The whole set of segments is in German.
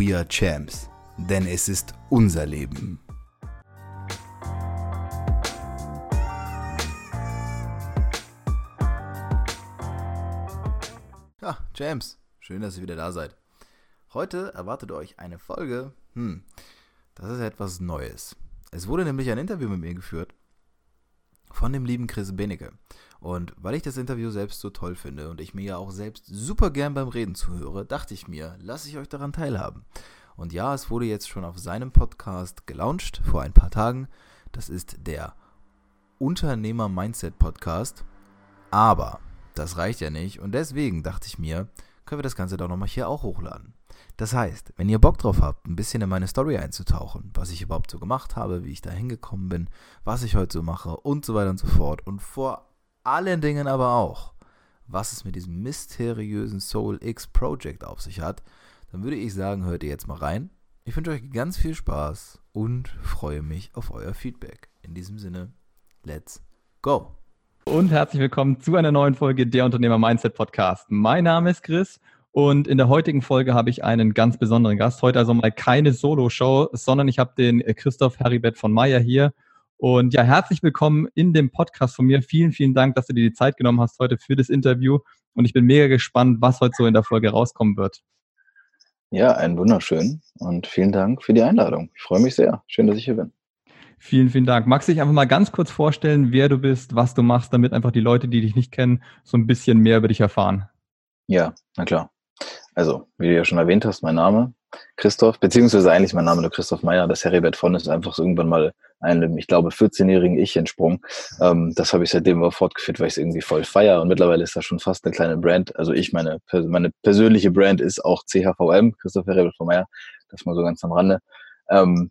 We are Champs, denn es ist unser Leben. Ja, Champs, schön, dass ihr wieder da seid. Heute erwartet euch eine Folge, hm, das ist etwas Neues. Es wurde nämlich ein Interview mit mir geführt von dem lieben Chris Benecke. Und weil ich das Interview selbst so toll finde und ich mir ja auch selbst super gern beim Reden zuhöre, dachte ich mir, lasse ich euch daran teilhaben. Und ja, es wurde jetzt schon auf seinem Podcast gelauncht vor ein paar Tagen. Das ist der Unternehmer Mindset Podcast. Aber das reicht ja nicht und deswegen dachte ich mir, können wir das Ganze doch nochmal hier auch hochladen. Das heißt, wenn ihr Bock drauf habt, ein bisschen in meine Story einzutauchen, was ich überhaupt so gemacht habe, wie ich da hingekommen bin, was ich heute so mache und so weiter und so fort und vor allen Dingen aber auch, was es mit diesem mysteriösen Soul X Project auf sich hat, dann würde ich sagen, hört ihr jetzt mal rein. Ich wünsche euch ganz viel Spaß und freue mich auf euer Feedback. In diesem Sinne, let's go! Und herzlich willkommen zu einer neuen Folge der Unternehmer Mindset Podcast. Mein Name ist Chris und in der heutigen Folge habe ich einen ganz besonderen Gast. Heute also mal keine Solo-Show, sondern ich habe den Christoph Heribert von Meyer hier. Und ja, herzlich willkommen in dem Podcast von mir. Vielen, vielen Dank, dass du dir die Zeit genommen hast heute für das Interview. Und ich bin mega gespannt, was heute so in der Folge rauskommen wird. Ja, einen wunderschönen und vielen Dank für die Einladung. Ich freue mich sehr. Schön, dass ich hier bin. Vielen, vielen Dank. Magst du dich einfach mal ganz kurz vorstellen, wer du bist, was du machst, damit einfach die Leute, die dich nicht kennen, so ein bisschen mehr über dich erfahren? Ja, na klar. Also, wie du ja schon erwähnt hast, mein Name Christoph, beziehungsweise eigentlich mein Name nur Christoph Meyer. Das Heribert von ist einfach so irgendwann mal einem, ich glaube, 14-jährigen Ich entsprungen. Ähm, das habe ich seitdem aber fortgeführt, weil ich es irgendwie voll feier und mittlerweile ist das schon fast eine kleine Brand. Also ich, meine, meine persönliche Brand ist auch CHVM, Christoph Heribert von Meyer. Das mal so ganz am Rande. Ähm,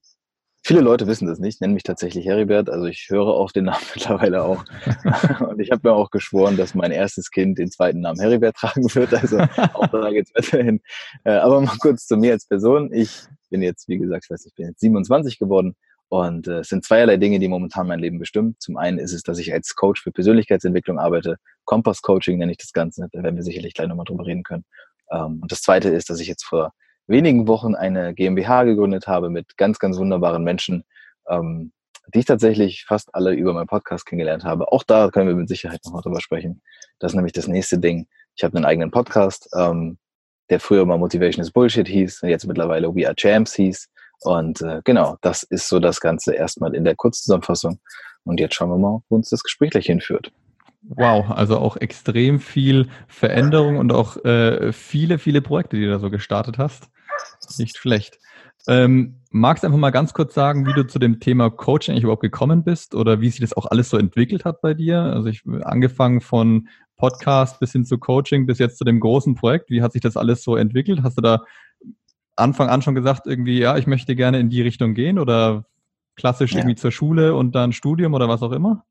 Viele Leute wissen das nicht, nennen mich tatsächlich Heribert. Also ich höre auf den Namen mittlerweile auch. und ich habe mir auch geschworen, dass mein erstes Kind den zweiten Namen Heribert tragen wird. Also auch da geht's weiterhin. Äh, aber mal kurz zu mir als Person. Ich bin jetzt, wie gesagt, ich weiß nicht, ich bin jetzt 27 geworden. Und äh, es sind zweierlei Dinge, die momentan mein Leben bestimmen. Zum einen ist es, dass ich als Coach für Persönlichkeitsentwicklung arbeite. Kompass Coaching nenne ich das Ganze. Da werden wir sicherlich gleich nochmal drüber reden können. Ähm, und das zweite ist, dass ich jetzt vor wenigen Wochen eine GmbH gegründet habe mit ganz, ganz wunderbaren Menschen, ähm, die ich tatsächlich fast alle über meinen Podcast kennengelernt habe. Auch da können wir mit Sicherheit nochmal drüber sprechen. Das ist nämlich das nächste Ding. Ich habe einen eigenen Podcast, ähm, der früher mal Motivation is Bullshit hieß und jetzt mittlerweile We Are Champs hieß. Und äh, genau, das ist so das Ganze erstmal in der Kurzzusammenfassung. Und jetzt schauen wir mal, wo uns das Gespräch gleich hinführt. Wow, also auch extrem viel Veränderung und auch äh, viele, viele Projekte, die du da so gestartet hast. Nicht schlecht. Ähm, magst du einfach mal ganz kurz sagen, wie du zu dem Thema Coaching eigentlich überhaupt gekommen bist oder wie sich das auch alles so entwickelt hat bei dir? Also ich angefangen von Podcast bis hin zu Coaching bis jetzt zu dem großen Projekt. Wie hat sich das alles so entwickelt? Hast du da Anfang an schon gesagt, irgendwie, ja, ich möchte gerne in die Richtung gehen oder klassisch ja. irgendwie zur Schule und dann Studium oder was auch immer?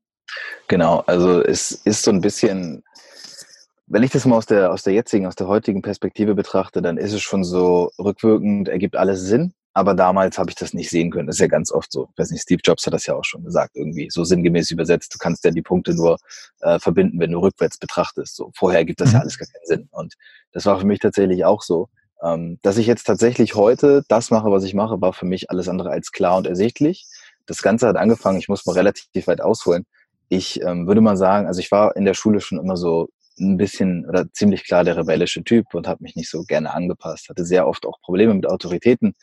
Genau, also es ist so ein bisschen wenn ich das mal aus der, aus der jetzigen, aus der heutigen Perspektive betrachte, dann ist es schon so rückwirkend, ergibt alles Sinn. Aber damals habe ich das nicht sehen können. Das ist ja ganz oft so. Ich weiß nicht, Steve Jobs hat das ja auch schon gesagt, irgendwie so sinngemäß übersetzt. Du kannst ja die Punkte nur äh, verbinden, wenn du rückwärts betrachtest. So vorher gibt das ja mhm. alles gar keinen Sinn. Und das war für mich tatsächlich auch so. Ähm, dass ich jetzt tatsächlich heute das mache, was ich mache, war für mich alles andere als klar und ersichtlich. Das Ganze hat angefangen, ich muss mal relativ weit ausholen. Ich ähm, würde mal sagen, also ich war in der Schule schon immer so ein bisschen oder ziemlich klar der rebellische Typ und habe mich nicht so gerne angepasst. Hatte sehr oft auch Probleme mit Autoritäten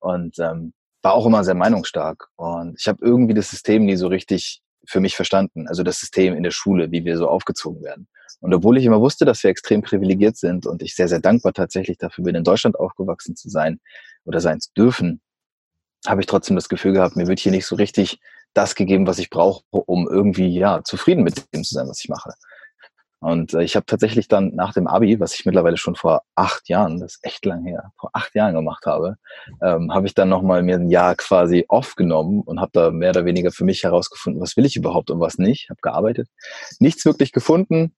und ähm, war auch immer sehr meinungsstark. Und ich habe irgendwie das System nie so richtig für mich verstanden. Also das System in der Schule, wie wir so aufgezogen werden. Und obwohl ich immer wusste, dass wir extrem privilegiert sind und ich sehr, sehr dankbar tatsächlich dafür bin, in Deutschland aufgewachsen zu sein oder sein zu dürfen, habe ich trotzdem das Gefühl gehabt, mir wird hier nicht so richtig das gegeben, was ich brauche, um irgendwie ja zufrieden mit dem zu sein, was ich mache. Und äh, ich habe tatsächlich dann nach dem Abi, was ich mittlerweile schon vor acht Jahren, das ist echt lang her, vor acht Jahren gemacht habe, ähm, habe ich dann nochmal mir ein Jahr quasi aufgenommen und habe da mehr oder weniger für mich herausgefunden, was will ich überhaupt und was nicht. Habe gearbeitet, nichts wirklich gefunden.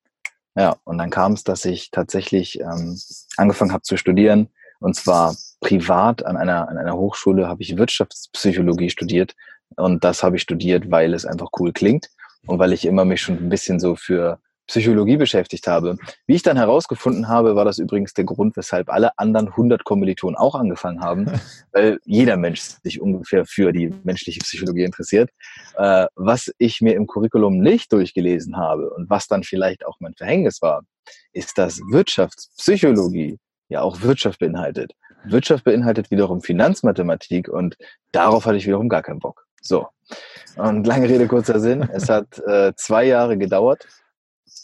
Ja, und dann kam es, dass ich tatsächlich ähm, angefangen habe zu studieren und zwar privat an einer, an einer Hochschule habe ich Wirtschaftspsychologie studiert und das habe ich studiert, weil es einfach cool klingt und weil ich immer mich schon ein bisschen so für Psychologie beschäftigt habe. Wie ich dann herausgefunden habe, war das übrigens der Grund, weshalb alle anderen 100 Kommilitonen auch angefangen haben, weil jeder Mensch sich ungefähr für die menschliche Psychologie interessiert. Äh, was ich mir im Curriculum nicht durchgelesen habe und was dann vielleicht auch mein Verhängnis war, ist, dass Wirtschaftspsychologie ja auch Wirtschaft beinhaltet. Wirtschaft beinhaltet wiederum Finanzmathematik und darauf hatte ich wiederum gar keinen Bock. So. Und lange Rede, kurzer Sinn. Es hat äh, zwei Jahre gedauert,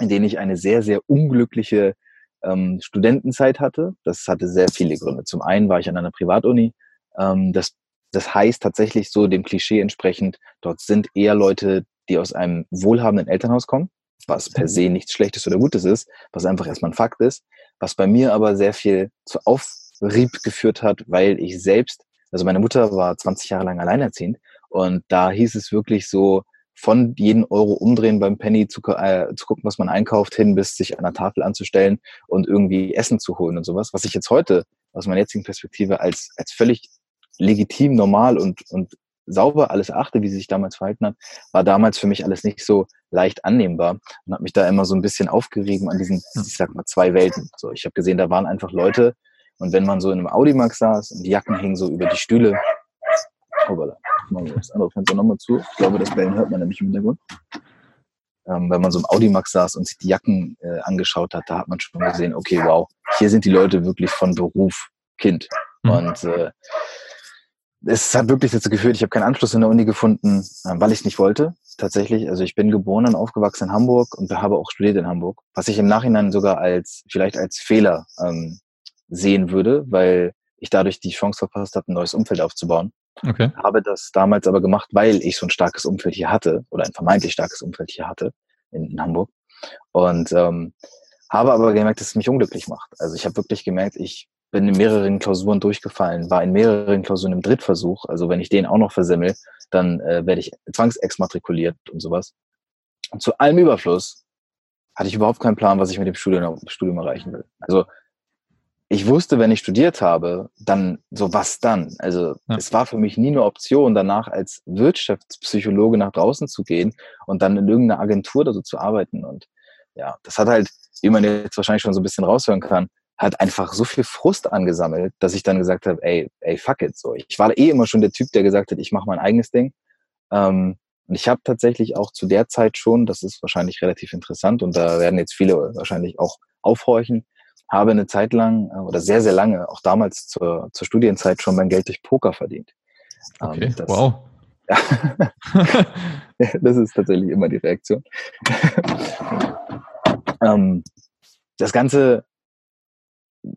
in denen ich eine sehr, sehr unglückliche ähm, Studentenzeit hatte. Das hatte sehr viele Gründe. Zum einen war ich an einer Privatuni. Ähm, das, das heißt tatsächlich so dem Klischee entsprechend, dort sind eher Leute, die aus einem wohlhabenden Elternhaus kommen, was per se nichts Schlechtes oder Gutes ist, was einfach erstmal ein Fakt ist, was bei mir aber sehr viel zu Aufrieb geführt hat, weil ich selbst, also meine Mutter war 20 Jahre lang alleinerziehend und da hieß es wirklich so, von jeden Euro umdrehen beim Penny zu, äh, zu gucken, was man einkauft, hin bis sich an der Tafel anzustellen und irgendwie Essen zu holen und sowas, was ich jetzt heute aus meiner jetzigen Perspektive als, als völlig legitim, normal und, und sauber alles achte, wie sie sich damals verhalten hat, war damals für mich alles nicht so leicht annehmbar und habe mich da immer so ein bisschen aufgerieben an diesen, ich sag mal, zwei Welten. So, ich habe gesehen, da waren einfach Leute und wenn man so in einem Audimax saß und die Jacken hingen so über die Stühle, hoppala, machen wir das andere Fenster nochmal zu. Ich glaube, das Bellen hört man nämlich im Hintergrund. Ähm, wenn man so im Audimax saß und sich die Jacken äh, angeschaut hat, da hat man schon gesehen, okay, wow, hier sind die Leute wirklich von Beruf Kind. Mhm. Und äh, es hat wirklich dazu geführt, ich habe keinen Anschluss in der Uni gefunden, äh, weil ich es nicht wollte. Tatsächlich, also ich bin geboren und aufgewachsen in Hamburg und habe auch studiert in Hamburg, was ich im Nachhinein sogar als vielleicht als Fehler ähm, sehen würde, weil ich dadurch die Chance verpasst habe, ein neues Umfeld aufzubauen. Okay. Habe das damals aber gemacht, weil ich so ein starkes Umfeld hier hatte oder ein vermeintlich starkes Umfeld hier hatte in, in Hamburg. Und ähm, habe aber gemerkt, dass es mich unglücklich macht. Also ich habe wirklich gemerkt, ich bin in mehreren Klausuren durchgefallen, war in mehreren Klausuren im Drittversuch. Also wenn ich den auch noch versemmel, dann äh, werde ich zwangsexmatrikuliert und sowas. Und zu allem Überfluss hatte ich überhaupt keinen Plan, was ich mit dem Studium, Studium erreichen will. Also ich wusste, wenn ich studiert habe, dann so was dann. Also ja. es war für mich nie eine Option, danach als Wirtschaftspsychologe nach draußen zu gehen und dann in irgendeiner Agentur oder so zu arbeiten. Und ja, das hat halt, wie man jetzt wahrscheinlich schon so ein bisschen raushören kann, hat einfach so viel Frust angesammelt, dass ich dann gesagt habe, ey, ey, fuck it. So, ich war eh immer schon der Typ, der gesagt hat, ich mache mein eigenes Ding. Ähm, und ich habe tatsächlich auch zu der Zeit schon, das ist wahrscheinlich relativ interessant und da werden jetzt viele wahrscheinlich auch aufhorchen, habe eine Zeit lang äh, oder sehr, sehr lange, auch damals zur, zur Studienzeit schon mein Geld durch Poker verdient. Ähm, okay, das, wow. Ja. das ist tatsächlich immer die Reaktion. ähm, das Ganze,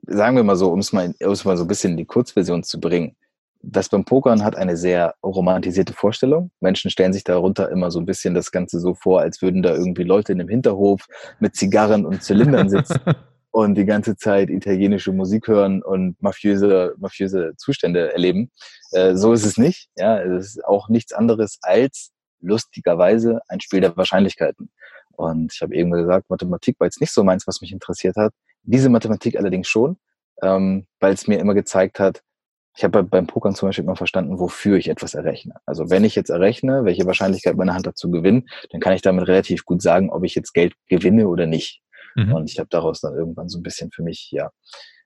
sagen wir mal so, um es mal, um's mal so ein bisschen in die Kurzversion zu bringen, das beim Pokern hat eine sehr romantisierte Vorstellung. Menschen stellen sich darunter immer so ein bisschen das Ganze so vor, als würden da irgendwie Leute in einem Hinterhof mit Zigarren und Zylindern sitzen und die ganze Zeit italienische Musik hören und mafiöse, mafiöse Zustände erleben. Äh, so ist es nicht. Ja, es ist auch nichts anderes als lustigerweise ein Spiel der Wahrscheinlichkeiten. Und ich habe eben gesagt, Mathematik war jetzt nicht so meins, was mich interessiert hat. Diese Mathematik allerdings schon, ähm, weil es mir immer gezeigt hat, ich habe beim Pokern zum Beispiel immer verstanden, wofür ich etwas errechne. Also wenn ich jetzt errechne, welche Wahrscheinlichkeit meine Hand dazu gewinnt, dann kann ich damit relativ gut sagen, ob ich jetzt Geld gewinne oder nicht. Mhm. Und ich habe daraus dann irgendwann so ein bisschen für mich ja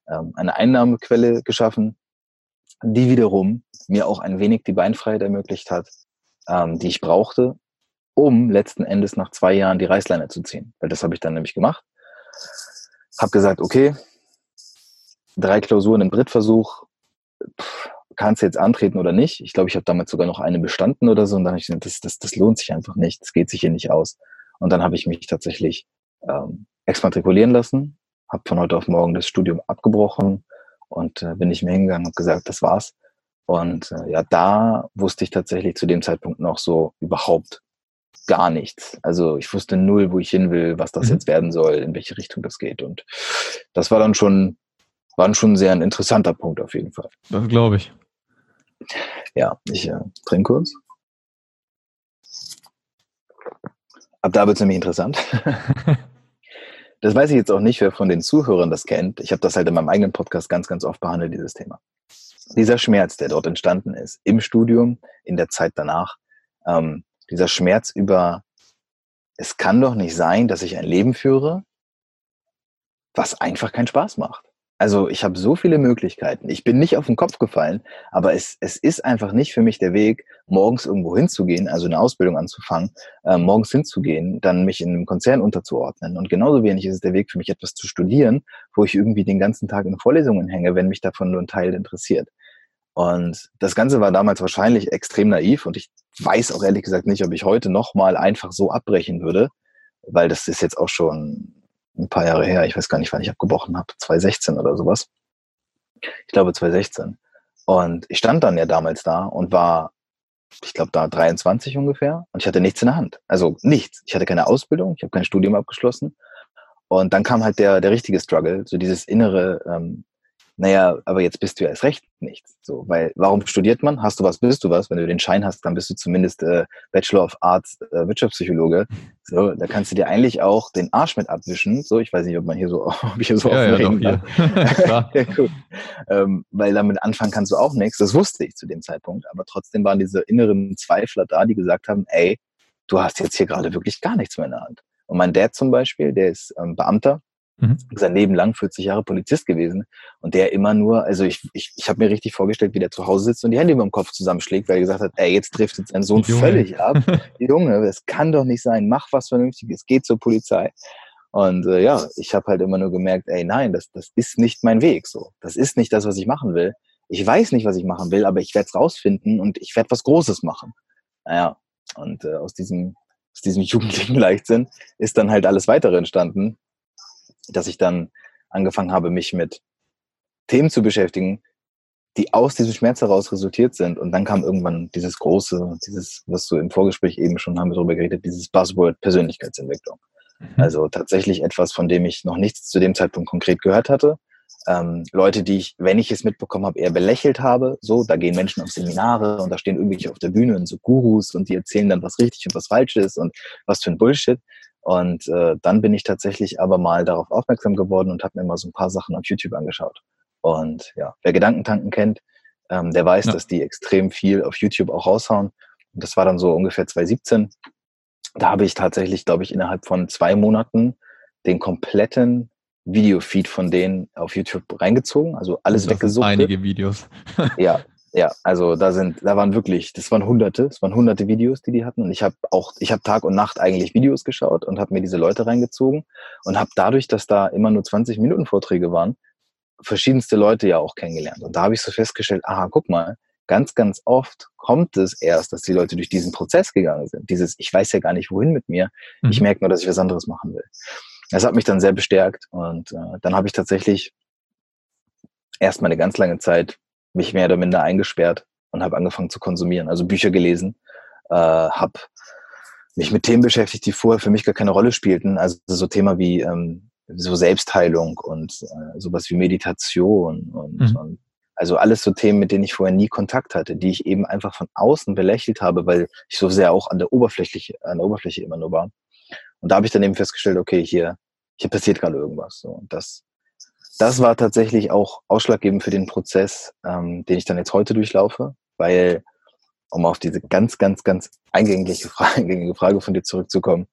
ähm, eine Einnahmequelle geschaffen, die wiederum mir auch ein wenig die Beinfreiheit ermöglicht hat, ähm, die ich brauchte, um letzten Endes nach zwei Jahren die Reißleine zu ziehen. Weil das habe ich dann nämlich gemacht. Habe gesagt, okay, drei Klausuren im Drittversuch, kannst du jetzt antreten oder nicht? Ich glaube, ich habe damals sogar noch eine bestanden oder so und dann habe ich gesagt, das, das, das lohnt sich einfach nicht, das geht sich hier nicht aus. Und dann habe ich mich tatsächlich ähm, exmatrikulieren lassen, habe von heute auf morgen das Studium abgebrochen und äh, bin nicht mehr hingegangen, habe gesagt, das war's. Und äh, ja, da wusste ich tatsächlich zu dem Zeitpunkt noch so überhaupt gar nichts. Also ich wusste null, wo ich hin will, was das mhm. jetzt werden soll, in welche Richtung das geht. Und das war dann schon, war dann schon sehr ein interessanter Punkt auf jeden Fall. Das glaube ich. Ja, ich äh, trinke kurz. Ab da wird es nämlich interessant. das weiß ich jetzt auch nicht, wer von den Zuhörern das kennt. Ich habe das halt in meinem eigenen Podcast ganz, ganz oft behandelt, dieses Thema. Dieser Schmerz, der dort entstanden ist, im Studium, in der Zeit danach, ähm, dieser Schmerz über, es kann doch nicht sein, dass ich ein Leben führe, was einfach keinen Spaß macht. Also ich habe so viele Möglichkeiten. Ich bin nicht auf den Kopf gefallen, aber es, es ist einfach nicht für mich der Weg, morgens irgendwo hinzugehen, also eine Ausbildung anzufangen, äh, morgens hinzugehen, dann mich in einem Konzern unterzuordnen. Und genauso wenig ist es der Weg für mich, etwas zu studieren, wo ich irgendwie den ganzen Tag in Vorlesungen hänge, wenn mich davon nur ein Teil interessiert. Und das Ganze war damals wahrscheinlich extrem naiv und ich weiß auch ehrlich gesagt nicht, ob ich heute nochmal einfach so abbrechen würde, weil das ist jetzt auch schon ein paar Jahre her, ich weiß gar nicht, wann ich abgebrochen habe, 2016 oder sowas. Ich glaube 2016. Und ich stand dann ja damals da und war, ich glaube, da 23 ungefähr und ich hatte nichts in der Hand. Also nichts. Ich hatte keine Ausbildung, ich habe kein Studium abgeschlossen. Und dann kam halt der, der richtige Struggle, so dieses innere, ähm, naja, aber jetzt bist du ja erst recht nichts. So, weil warum studiert man? Hast du was, bist du was. Wenn du den Schein hast, dann bist du zumindest äh, Bachelor of Arts äh, Wirtschaftspsychologe. So, da kannst du dir eigentlich auch den Arsch mit abwischen. So, ich weiß nicht, ob man hier so, ob ich hier so ja, offen ja, kann. ja, gut. Ähm, weil damit anfangen kannst du auch nichts. Das wusste ich zu dem Zeitpunkt. Aber trotzdem waren diese inneren Zweifler da, die gesagt haben, ey, du hast jetzt hier gerade wirklich gar nichts mehr in der Hand. Und mein Dad zum Beispiel, der ist ähm, Beamter Mhm. Sein Leben lang 40 Jahre Polizist gewesen und der immer nur, also ich, ich, ich habe mir richtig vorgestellt, wie der zu Hause sitzt und die Hände über dem Kopf zusammenschlägt, weil er gesagt hat, ey, jetzt trifft jetzt sein Sohn völlig ab. Junge, das kann doch nicht sein, mach was Vernünftiges, geh zur Polizei. Und äh, ja, ich habe halt immer nur gemerkt, ey, nein, das, das ist nicht mein Weg so. Das ist nicht das, was ich machen will. Ich weiß nicht, was ich machen will, aber ich werde es rausfinden und ich werde was Großes machen. Naja, und äh, aus diesem aus diesem jugendlichen Leichtsinn ist dann halt alles weitere entstanden dass ich dann angefangen habe, mich mit Themen zu beschäftigen, die aus diesem Schmerz heraus resultiert sind. Und dann kam irgendwann dieses große, dieses, was du im Vorgespräch eben schon haben wir darüber geredet, dieses Buzzword Persönlichkeitsentwicklung. Mhm. Also tatsächlich etwas, von dem ich noch nichts zu dem Zeitpunkt konkret gehört hatte. Ähm, Leute, die ich, wenn ich es mitbekommen habe, eher belächelt habe. So, da gehen Menschen auf Seminare und da stehen irgendwelche auf der Bühne und so Gurus und die erzählen dann, was richtig und was falsch ist und was für ein Bullshit. Und äh, dann bin ich tatsächlich aber mal darauf aufmerksam geworden und habe mir mal so ein paar Sachen auf YouTube angeschaut. Und ja, wer Gedankentanken kennt, ähm, der weiß, ja. dass die extrem viel auf YouTube auch raushauen. Und das war dann so ungefähr 2017. Da habe ich tatsächlich, glaube ich, innerhalb von zwei Monaten den kompletten Videofeed von denen auf YouTube reingezogen, also alles weggesucht. Einige Videos. ja, ja, also da sind, da waren wirklich, das waren hunderte, das waren hunderte Videos, die die hatten. Und ich habe auch, ich habe Tag und Nacht eigentlich Videos geschaut und habe mir diese Leute reingezogen und habe dadurch, dass da immer nur 20 Minuten Vorträge waren, verschiedenste Leute ja auch kennengelernt. Und da habe ich so festgestellt, aha, guck mal, ganz, ganz oft kommt es erst, dass die Leute durch diesen Prozess gegangen sind. Dieses, ich weiß ja gar nicht, wohin mit mir. Mhm. Ich merke nur, dass ich was anderes machen will. Das hat mich dann sehr bestärkt und äh, dann habe ich tatsächlich erst mal eine ganz lange Zeit mich mehr oder minder eingesperrt und habe angefangen zu konsumieren. Also Bücher gelesen, äh, habe mich mit Themen beschäftigt, die vorher für mich gar keine Rolle spielten. Also so Thema wie ähm, so Selbstheilung und äh, sowas wie Meditation und, mhm. und also alles so Themen, mit denen ich vorher nie Kontakt hatte, die ich eben einfach von außen belächelt habe, weil ich so sehr auch an der Oberfläche, an der Oberfläche immer nur war. Und da habe ich dann eben festgestellt, okay, hier, hier passiert gerade irgendwas. So. Und das das war tatsächlich auch ausschlaggebend für den Prozess, ähm, den ich dann jetzt heute durchlaufe, weil, um auf diese ganz, ganz, ganz eingängige Frage, eingängige Frage von dir zurückzukommen,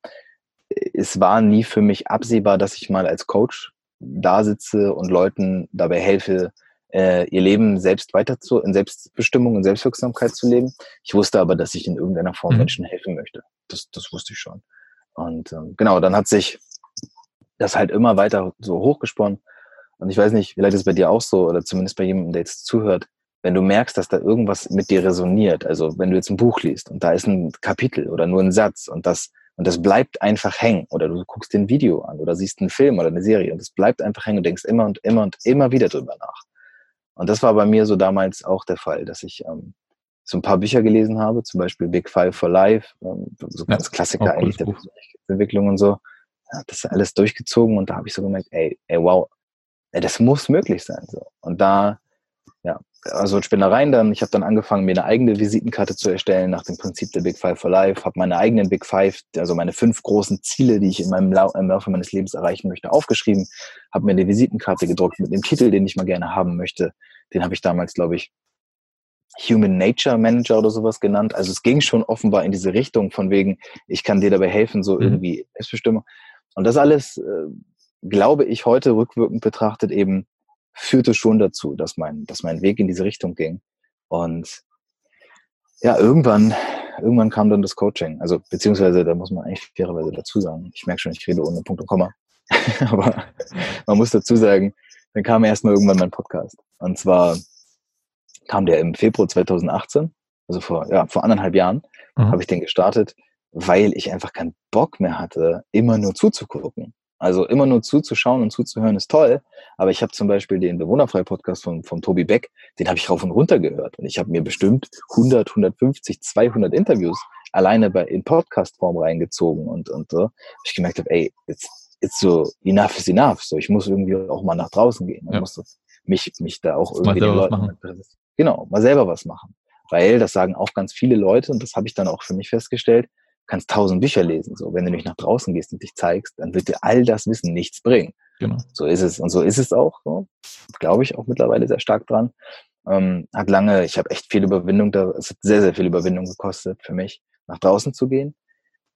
es war nie für mich absehbar, dass ich mal als Coach da sitze und Leuten dabei helfe, äh, ihr Leben selbst weiter zu, in Selbstbestimmung und Selbstwirksamkeit zu leben. Ich wusste aber, dass ich in irgendeiner Form mhm. Menschen helfen möchte. Das, das wusste ich schon. Und ähm, genau, dann hat sich das halt immer weiter so hochgesponnen. Und ich weiß nicht, vielleicht ist es bei dir auch so, oder zumindest bei jemandem, der jetzt zuhört, wenn du merkst, dass da irgendwas mit dir resoniert, also wenn du jetzt ein Buch liest und da ist ein Kapitel oder nur ein Satz und das, und das bleibt einfach hängen, oder du guckst dir ein Video an oder siehst einen Film oder eine Serie und es bleibt einfach hängen und denkst immer und immer und immer wieder drüber nach. Und das war bei mir so damals auch der Fall, dass ich ähm, so ein paar Bücher gelesen habe, zum Beispiel Big Five for Life, ähm, so ganz ja, Klassiker eigentlich der Persönlichkeitsentwicklung und so. Ja, das ist alles durchgezogen und da habe ich so gemerkt, ey, ey, wow, das muss möglich sein. So. Und da ja, also Spinnereien dann. Ich habe dann angefangen, mir eine eigene Visitenkarte zu erstellen nach dem Prinzip der Big Five for Life, habe meine eigenen Big Five, also meine fünf großen Ziele, die ich in meinem Lau im Laufe meines Lebens erreichen möchte, aufgeschrieben, habe mir eine Visitenkarte gedruckt mit dem Titel, den ich mal gerne haben möchte. Den habe ich damals, glaube ich, Human Nature Manager oder sowas genannt. Also es ging schon offenbar in diese Richtung von wegen, ich kann dir dabei helfen, so mhm. irgendwie Selbstbestimmung. Und das alles, äh, glaube ich, heute rückwirkend betrachtet eben führte schon dazu, dass mein, dass mein Weg in diese Richtung ging. Und ja, irgendwann, irgendwann kam dann das Coaching. Also, beziehungsweise, da muss man eigentlich fairerweise dazu sagen. Ich merke schon, ich rede ohne Punkt und Komma. Aber man muss dazu sagen, dann kam erstmal irgendwann mein Podcast. Und zwar kam der im Februar 2018, also vor, ja, vor anderthalb Jahren, mhm. habe ich den gestartet, weil ich einfach keinen Bock mehr hatte, immer nur zuzugucken. Also immer nur zuzuschauen und zuzuhören ist toll, aber ich habe zum Beispiel den Bewohnerfrei-Podcast von, von Tobi Beck, den habe ich rauf und runter gehört und ich habe mir bestimmt 100, 150, 200 Interviews alleine bei, in Podcast-Form reingezogen und, und so. Ich gemerkt habe, ey, jetzt it's so enough is enough. So, ich muss irgendwie auch mal nach draußen gehen. Ich ja. muss mich, mich da auch irgendwie den Leuten, genau, mal selber was machen. Weil das sagen auch ganz viele Leute und das habe ich dann auch für mich festgestellt kannst tausend Bücher lesen. So, wenn du nicht nach draußen gehst und dich zeigst, dann wird dir all das Wissen nichts bringen. Genau. So ist es. Und so ist es auch. So. Glaube ich auch mittlerweile sehr stark dran. Ähm, hat lange, ich habe echt viel Überwindung da, es hat sehr, sehr viel Überwindung gekostet für mich, nach draußen zu gehen.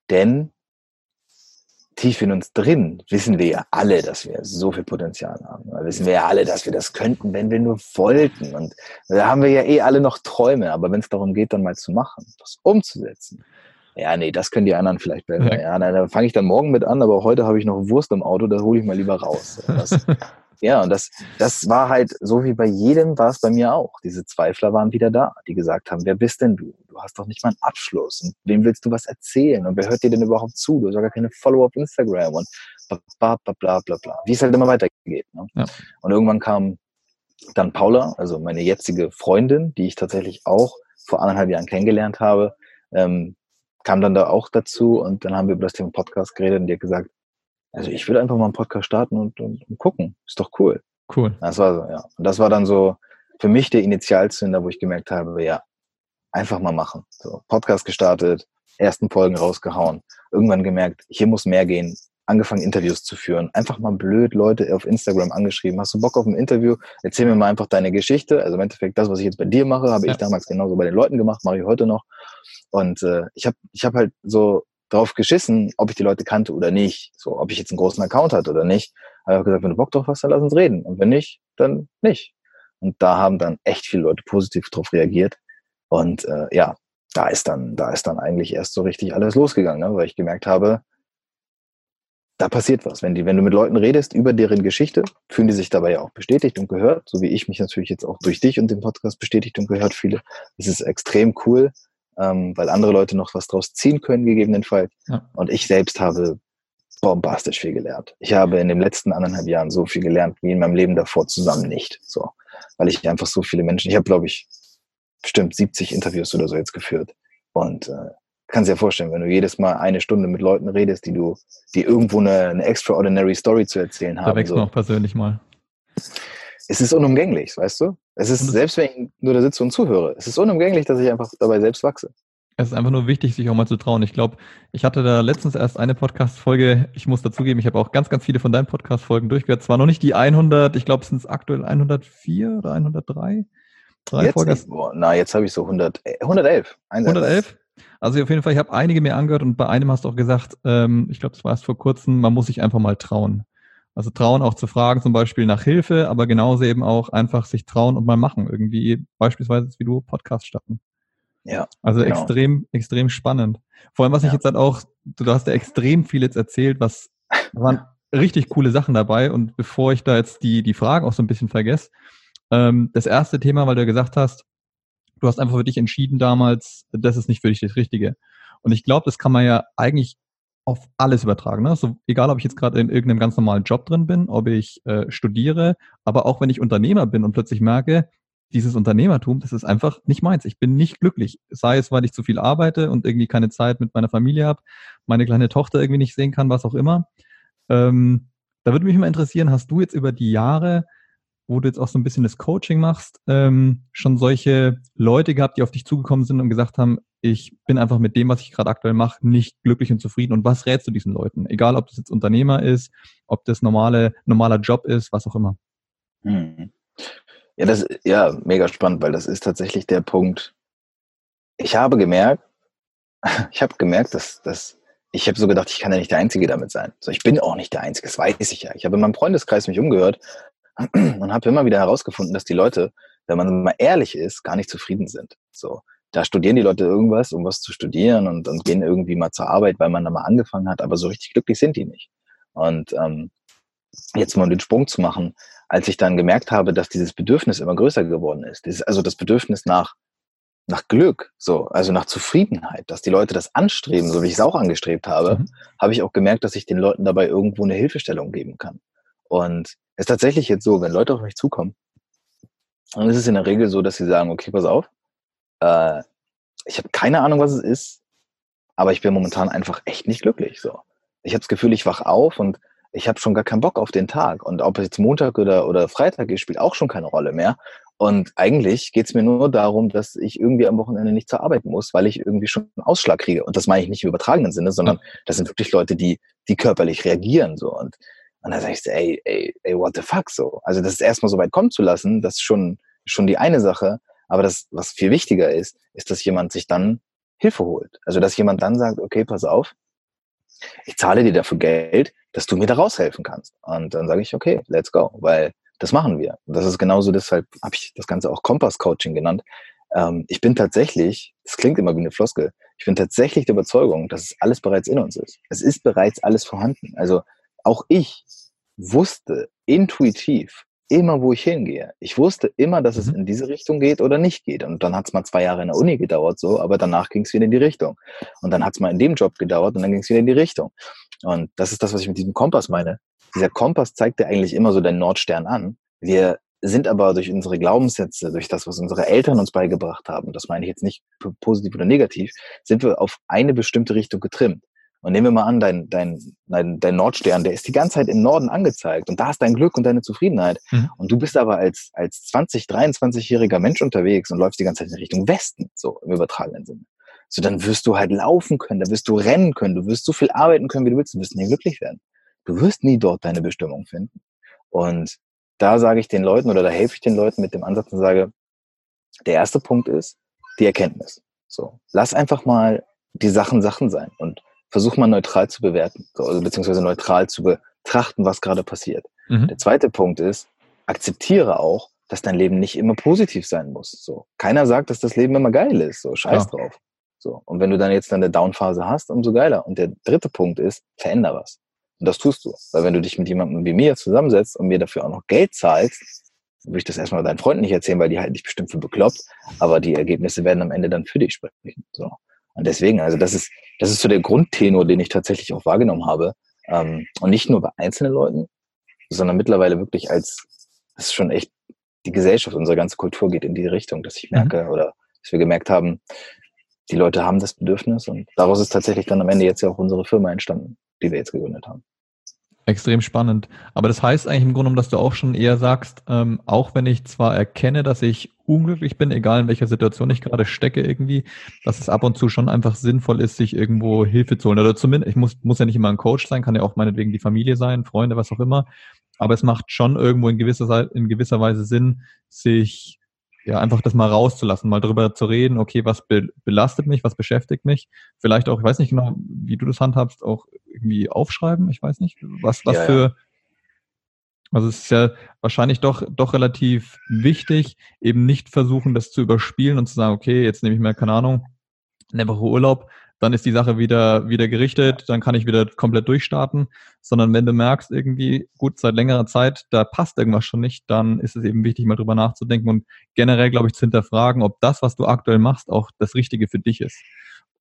Denn tief in uns drin wissen wir ja alle, dass wir so viel Potenzial haben. Da wissen wir ja alle, dass wir das könnten, wenn wir nur wollten. Und da haben wir ja eh alle noch Träume. Aber wenn es darum geht, dann mal zu machen, das umzusetzen, ja, nee, das können die anderen vielleicht besser. Ja, ja dann fange ich dann morgen mit an, aber heute habe ich noch Wurst im Auto, das hole ich mal lieber raus. Das, ja, und das, das war halt so wie bei jedem war es bei mir auch. Diese Zweifler waren wieder da, die gesagt haben, wer bist denn du? Du hast doch nicht mal einen Abschluss. Und wem willst du was erzählen? Und wer hört dir denn überhaupt zu? Du hast gar keine Follower auf Instagram und bla bla bla bla bla. Wie es halt immer weitergeht. Ne? Ja. Und irgendwann kam dann Paula, also meine jetzige Freundin, die ich tatsächlich auch vor anderthalb Jahren kennengelernt habe, ähm, kam dann da auch dazu und dann haben wir über das Thema Podcast geredet und die hat gesagt, also ich würde einfach mal einen Podcast starten und, und, und gucken. Ist doch cool. Cool. Das war so, ja. Und das war dann so für mich der Initialzünder, wo ich gemerkt habe, ja, einfach mal machen. So, Podcast gestartet, ersten Folgen rausgehauen, irgendwann gemerkt, hier muss mehr gehen, angefangen, Interviews zu führen. Einfach mal blöd Leute auf Instagram angeschrieben. Hast du Bock auf ein Interview? Erzähl mir mal einfach deine Geschichte. Also im Endeffekt, das, was ich jetzt bei dir mache, habe ja. ich damals genauso bei den Leuten gemacht, mache ich heute noch. Und äh, ich habe ich hab halt so drauf geschissen, ob ich die Leute kannte oder nicht. So, ob ich jetzt einen großen Account hatte oder nicht. Habe ich gesagt, wenn du Bock drauf hast, dann lass uns reden. Und wenn nicht, dann nicht. Und da haben dann echt viele Leute positiv drauf reagiert. Und äh, ja, da ist dann, da ist dann eigentlich erst so richtig alles losgegangen, ne? weil ich gemerkt habe, da passiert was. Wenn, die, wenn du mit Leuten redest über deren Geschichte, fühlen die sich dabei ja auch bestätigt und gehört, so wie ich mich natürlich jetzt auch durch dich und den Podcast bestätigt und gehört fühle. Es ist extrem cool, ähm, weil andere Leute noch was draus ziehen können, gegebenenfalls. Ja. Und ich selbst habe bombastisch viel gelernt. Ich habe in den letzten anderthalb Jahren so viel gelernt wie in meinem Leben davor zusammen nicht. So, weil ich einfach so viele Menschen, ich habe glaube ich bestimmt 70 Interviews oder so jetzt geführt und äh, kannst dir vorstellen, wenn du jedes Mal eine Stunde mit Leuten redest, die du, die irgendwo eine, eine extraordinary Story zu erzählen haben. Da wächst so. man auch persönlich mal. Es ist unumgänglich, weißt du? Es ist, selbst wenn ich nur da sitze und zuhöre, es ist unumgänglich, dass ich einfach dabei selbst wachse. Es ist einfach nur wichtig, sich auch mal zu trauen. Ich glaube, ich hatte da letztens erst eine Podcast-Folge. Ich muss dazugeben, ich habe auch ganz, ganz viele von deinen Podcast-Folgen durchgehört. Zwar noch nicht die 100, ich glaube, es sind aktuell 104 oder 103. Drei jetzt Folgen. Boah, na, jetzt habe ich so 100, 111. 111? Also auf jeden Fall, ich habe einige mir angehört und bei einem hast du auch gesagt, ähm, ich glaube, es war erst vor kurzem, man muss sich einfach mal trauen. Also trauen auch zu fragen, zum Beispiel nach Hilfe, aber genauso eben auch einfach sich trauen und mal machen. Irgendwie beispielsweise wie du Podcast starten. Ja. Also genau. extrem, extrem spannend. Vor allem, was ja. ich jetzt halt auch, du hast ja extrem viel jetzt erzählt, was, waren richtig coole Sachen dabei. Und bevor ich da jetzt die, die Fragen auch so ein bisschen vergesse, ähm, das erste Thema, weil du ja gesagt hast, du hast einfach für dich entschieden damals, das ist nicht für dich das Richtige. Und ich glaube, das kann man ja eigentlich auf alles übertragen. Ne? So, egal, ob ich jetzt gerade in irgendeinem ganz normalen Job drin bin, ob ich äh, studiere, aber auch wenn ich Unternehmer bin und plötzlich merke, dieses Unternehmertum, das ist einfach nicht meins. Ich bin nicht glücklich. Sei es, weil ich zu viel arbeite und irgendwie keine Zeit mit meiner Familie habe, meine kleine Tochter irgendwie nicht sehen kann, was auch immer. Ähm, da würde mich mal interessieren, hast du jetzt über die Jahre, wo du jetzt auch so ein bisschen das Coaching machst, ähm, schon solche Leute gehabt, die auf dich zugekommen sind und gesagt haben, ich bin einfach mit dem, was ich gerade aktuell mache, nicht glücklich und zufrieden. Und was rätst du diesen Leuten? Egal, ob das jetzt Unternehmer ist, ob das normale, normaler Job ist, was auch immer. Hm. Ja, das ja mega spannend, weil das ist tatsächlich der Punkt. Ich habe gemerkt, ich habe gemerkt, dass, dass ich habe so gedacht, ich kann ja nicht der Einzige damit sein. So, ich bin auch nicht der Einzige, das weiß ich ja. Ich habe in meinem Freundeskreis mich umgehört und habe immer wieder herausgefunden, dass die Leute, wenn man mal ehrlich ist, gar nicht zufrieden sind. So, da studieren die Leute irgendwas, um was zu studieren und, und gehen irgendwie mal zur Arbeit, weil man da mal angefangen hat, aber so richtig glücklich sind die nicht. Und ähm, jetzt mal den Sprung zu machen, als ich dann gemerkt habe, dass dieses Bedürfnis immer größer geworden ist, dieses, also das Bedürfnis nach nach Glück, so, also nach Zufriedenheit, dass die Leute das anstreben, so wie ich es auch angestrebt habe, mhm. habe ich auch gemerkt, dass ich den Leuten dabei irgendwo eine Hilfestellung geben kann. Und es ist tatsächlich jetzt so, wenn Leute auf mich zukommen, dann ist es in der Regel so, dass sie sagen, okay, pass auf, äh, ich habe keine Ahnung, was es ist, aber ich bin momentan einfach echt nicht glücklich. So. Ich habe das Gefühl, ich wach auf und ich habe schon gar keinen Bock auf den Tag. Und ob es jetzt Montag oder, oder Freitag ist, spielt auch schon keine Rolle mehr. Und eigentlich geht es mir nur darum, dass ich irgendwie am Wochenende nicht zur Arbeit muss, weil ich irgendwie schon einen Ausschlag kriege. Und das meine ich nicht im übertragenen Sinne, sondern das sind wirklich Leute, die, die körperlich reagieren. So. Und, und dann sage ich so, ey, ey, ey, what the fuck so. Also das erstmal so weit kommen zu lassen, das ist schon, schon die eine Sache. Aber das, was viel wichtiger ist, ist, dass jemand sich dann Hilfe holt. Also dass jemand dann sagt, okay, pass auf, ich zahle dir dafür Geld, dass du mir da raushelfen kannst. Und dann sage ich, okay, let's go. Weil das machen wir. Und das ist genauso, deshalb habe ich das Ganze auch Kompass-Coaching genannt. Ähm, ich bin tatsächlich, das klingt immer wie eine Floskel, ich bin tatsächlich der Überzeugung, dass es alles bereits in uns ist. Es ist bereits alles vorhanden. Also auch ich wusste intuitiv immer, wo ich hingehe. Ich wusste immer, dass es mhm. in diese Richtung geht oder nicht geht. Und dann hat es mal zwei Jahre in der Uni gedauert, so, aber danach ging es wieder in die Richtung. Und dann hat es mal in dem Job gedauert und dann ging es wieder in die Richtung. Und das ist das, was ich mit diesem Kompass meine dieser Kompass zeigt dir eigentlich immer so deinen Nordstern an. Wir sind aber durch unsere Glaubenssätze, durch das, was unsere Eltern uns beigebracht haben, das meine ich jetzt nicht positiv oder negativ, sind wir auf eine bestimmte Richtung getrimmt. Und nehmen wir mal an, dein, dein, dein, dein Nordstern, der ist die ganze Zeit im Norden angezeigt und da ist dein Glück und deine Zufriedenheit. Mhm. Und du bist aber als, als 20, 23-jähriger Mensch unterwegs und läufst die ganze Zeit in Richtung Westen, so im übertragenen Sinne. So, dann wirst du halt laufen können, da wirst du rennen können, du wirst so viel arbeiten können, wie du willst, du wirst nie glücklich werden. Du wirst nie dort deine Bestimmung finden. Und da sage ich den Leuten oder da helfe ich den Leuten mit dem Ansatz und sage, der erste Punkt ist die Erkenntnis. So, lass einfach mal die Sachen Sachen sein und versuch mal neutral zu bewerten, so, also beziehungsweise neutral zu betrachten, was gerade passiert. Mhm. Der zweite Punkt ist, akzeptiere auch, dass dein Leben nicht immer positiv sein muss. So, keiner sagt, dass das Leben immer geil ist. So, scheiß ja. drauf. So, und wenn du dann jetzt eine Downphase hast, umso geiler. Und der dritte Punkt ist, veränder was. Und das tust du. Weil wenn du dich mit jemandem wie mir zusammensetzt und mir dafür auch noch Geld zahlst, würde ich das erstmal deinen Freunden nicht erzählen, weil die halten dich bestimmt für bekloppt, aber die Ergebnisse werden am Ende dann für dich sprechen. So. Und deswegen, also das ist, das ist so der Grundtenor, den ich tatsächlich auch wahrgenommen habe. Ähm, und nicht nur bei einzelnen Leuten, sondern mittlerweile wirklich als, das ist schon echt, die Gesellschaft, unsere ganze Kultur geht in die Richtung, dass ich mhm. merke mhm. oder dass wir gemerkt haben, die Leute haben das Bedürfnis und daraus ist tatsächlich dann am Ende jetzt ja auch unsere Firma entstanden, die wir jetzt gegründet haben. Extrem spannend. Aber das heißt eigentlich im Grunde genommen, dass du auch schon eher sagst, ähm, auch wenn ich zwar erkenne, dass ich unglücklich bin, egal in welcher Situation ich gerade stecke irgendwie, dass es ab und zu schon einfach sinnvoll ist, sich irgendwo Hilfe zu holen. Oder zumindest, ich muss, muss ja nicht immer ein Coach sein, kann ja auch meinetwegen die Familie sein, Freunde, was auch immer. Aber es macht schon irgendwo in gewisser, in gewisser Weise Sinn, sich ja, einfach das mal rauszulassen, mal drüber zu reden, okay, was be belastet mich, was beschäftigt mich. Vielleicht auch, ich weiß nicht genau, wie du das handhabst, auch irgendwie aufschreiben, ich weiß nicht, was, was ja, für, ja. also es ist ja wahrscheinlich doch, doch relativ wichtig, eben nicht versuchen, das zu überspielen und zu sagen, okay, jetzt nehme ich mir, keine Ahnung, eine Woche Urlaub, dann ist die Sache wieder, wieder gerichtet, dann kann ich wieder komplett durchstarten, sondern wenn du merkst irgendwie, gut, seit längerer Zeit, da passt irgendwas schon nicht, dann ist es eben wichtig, mal drüber nachzudenken und generell, glaube ich, zu hinterfragen, ob das, was du aktuell machst, auch das Richtige für dich ist.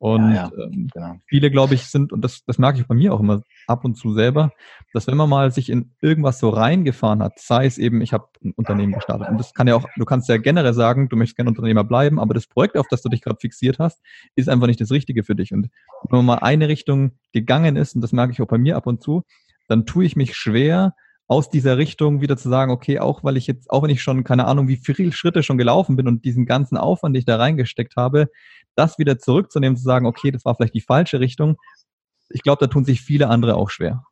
Und ja, ja, ähm, genau. viele, glaube ich, sind, und das, das merke ich bei mir auch immer ab und zu selber, dass wenn man mal sich in irgendwas so reingefahren hat, sei es eben, ich habe ein Unternehmen gestartet, und das kann ja auch, du kannst ja generell sagen, du möchtest gerne Unternehmer bleiben, aber das Projekt, auf das du dich gerade fixiert hast, ist einfach nicht das Richtige für dich. Und wenn man mal eine Richtung gegangen ist, und das merke ich auch bei mir ab und zu, dann tue ich mich schwer, aus dieser Richtung wieder zu sagen, okay, auch weil ich jetzt, auch wenn ich schon keine Ahnung, wie viele Schritte schon gelaufen bin und diesen ganzen Aufwand, den ich da reingesteckt habe, das wieder zurückzunehmen, zu sagen, okay, das war vielleicht die falsche Richtung. Ich glaube, da tun sich viele andere auch schwer.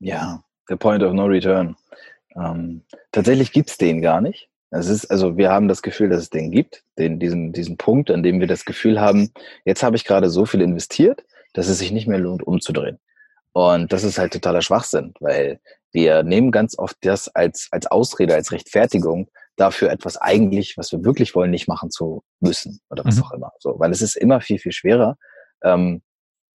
Ja, the point of no return. Ähm, tatsächlich gibt es den gar nicht. Es ist, also wir haben das Gefühl, dass es den gibt, den, diesen, diesen Punkt, an dem wir das Gefühl haben, jetzt habe ich gerade so viel investiert, dass es sich nicht mehr lohnt, umzudrehen. Und das ist halt totaler Schwachsinn, weil wir nehmen ganz oft das als, als Ausrede, als Rechtfertigung dafür etwas eigentlich, was wir wirklich wollen, nicht machen zu müssen oder was mhm. auch immer. So, weil es ist immer viel, viel schwerer, ähm,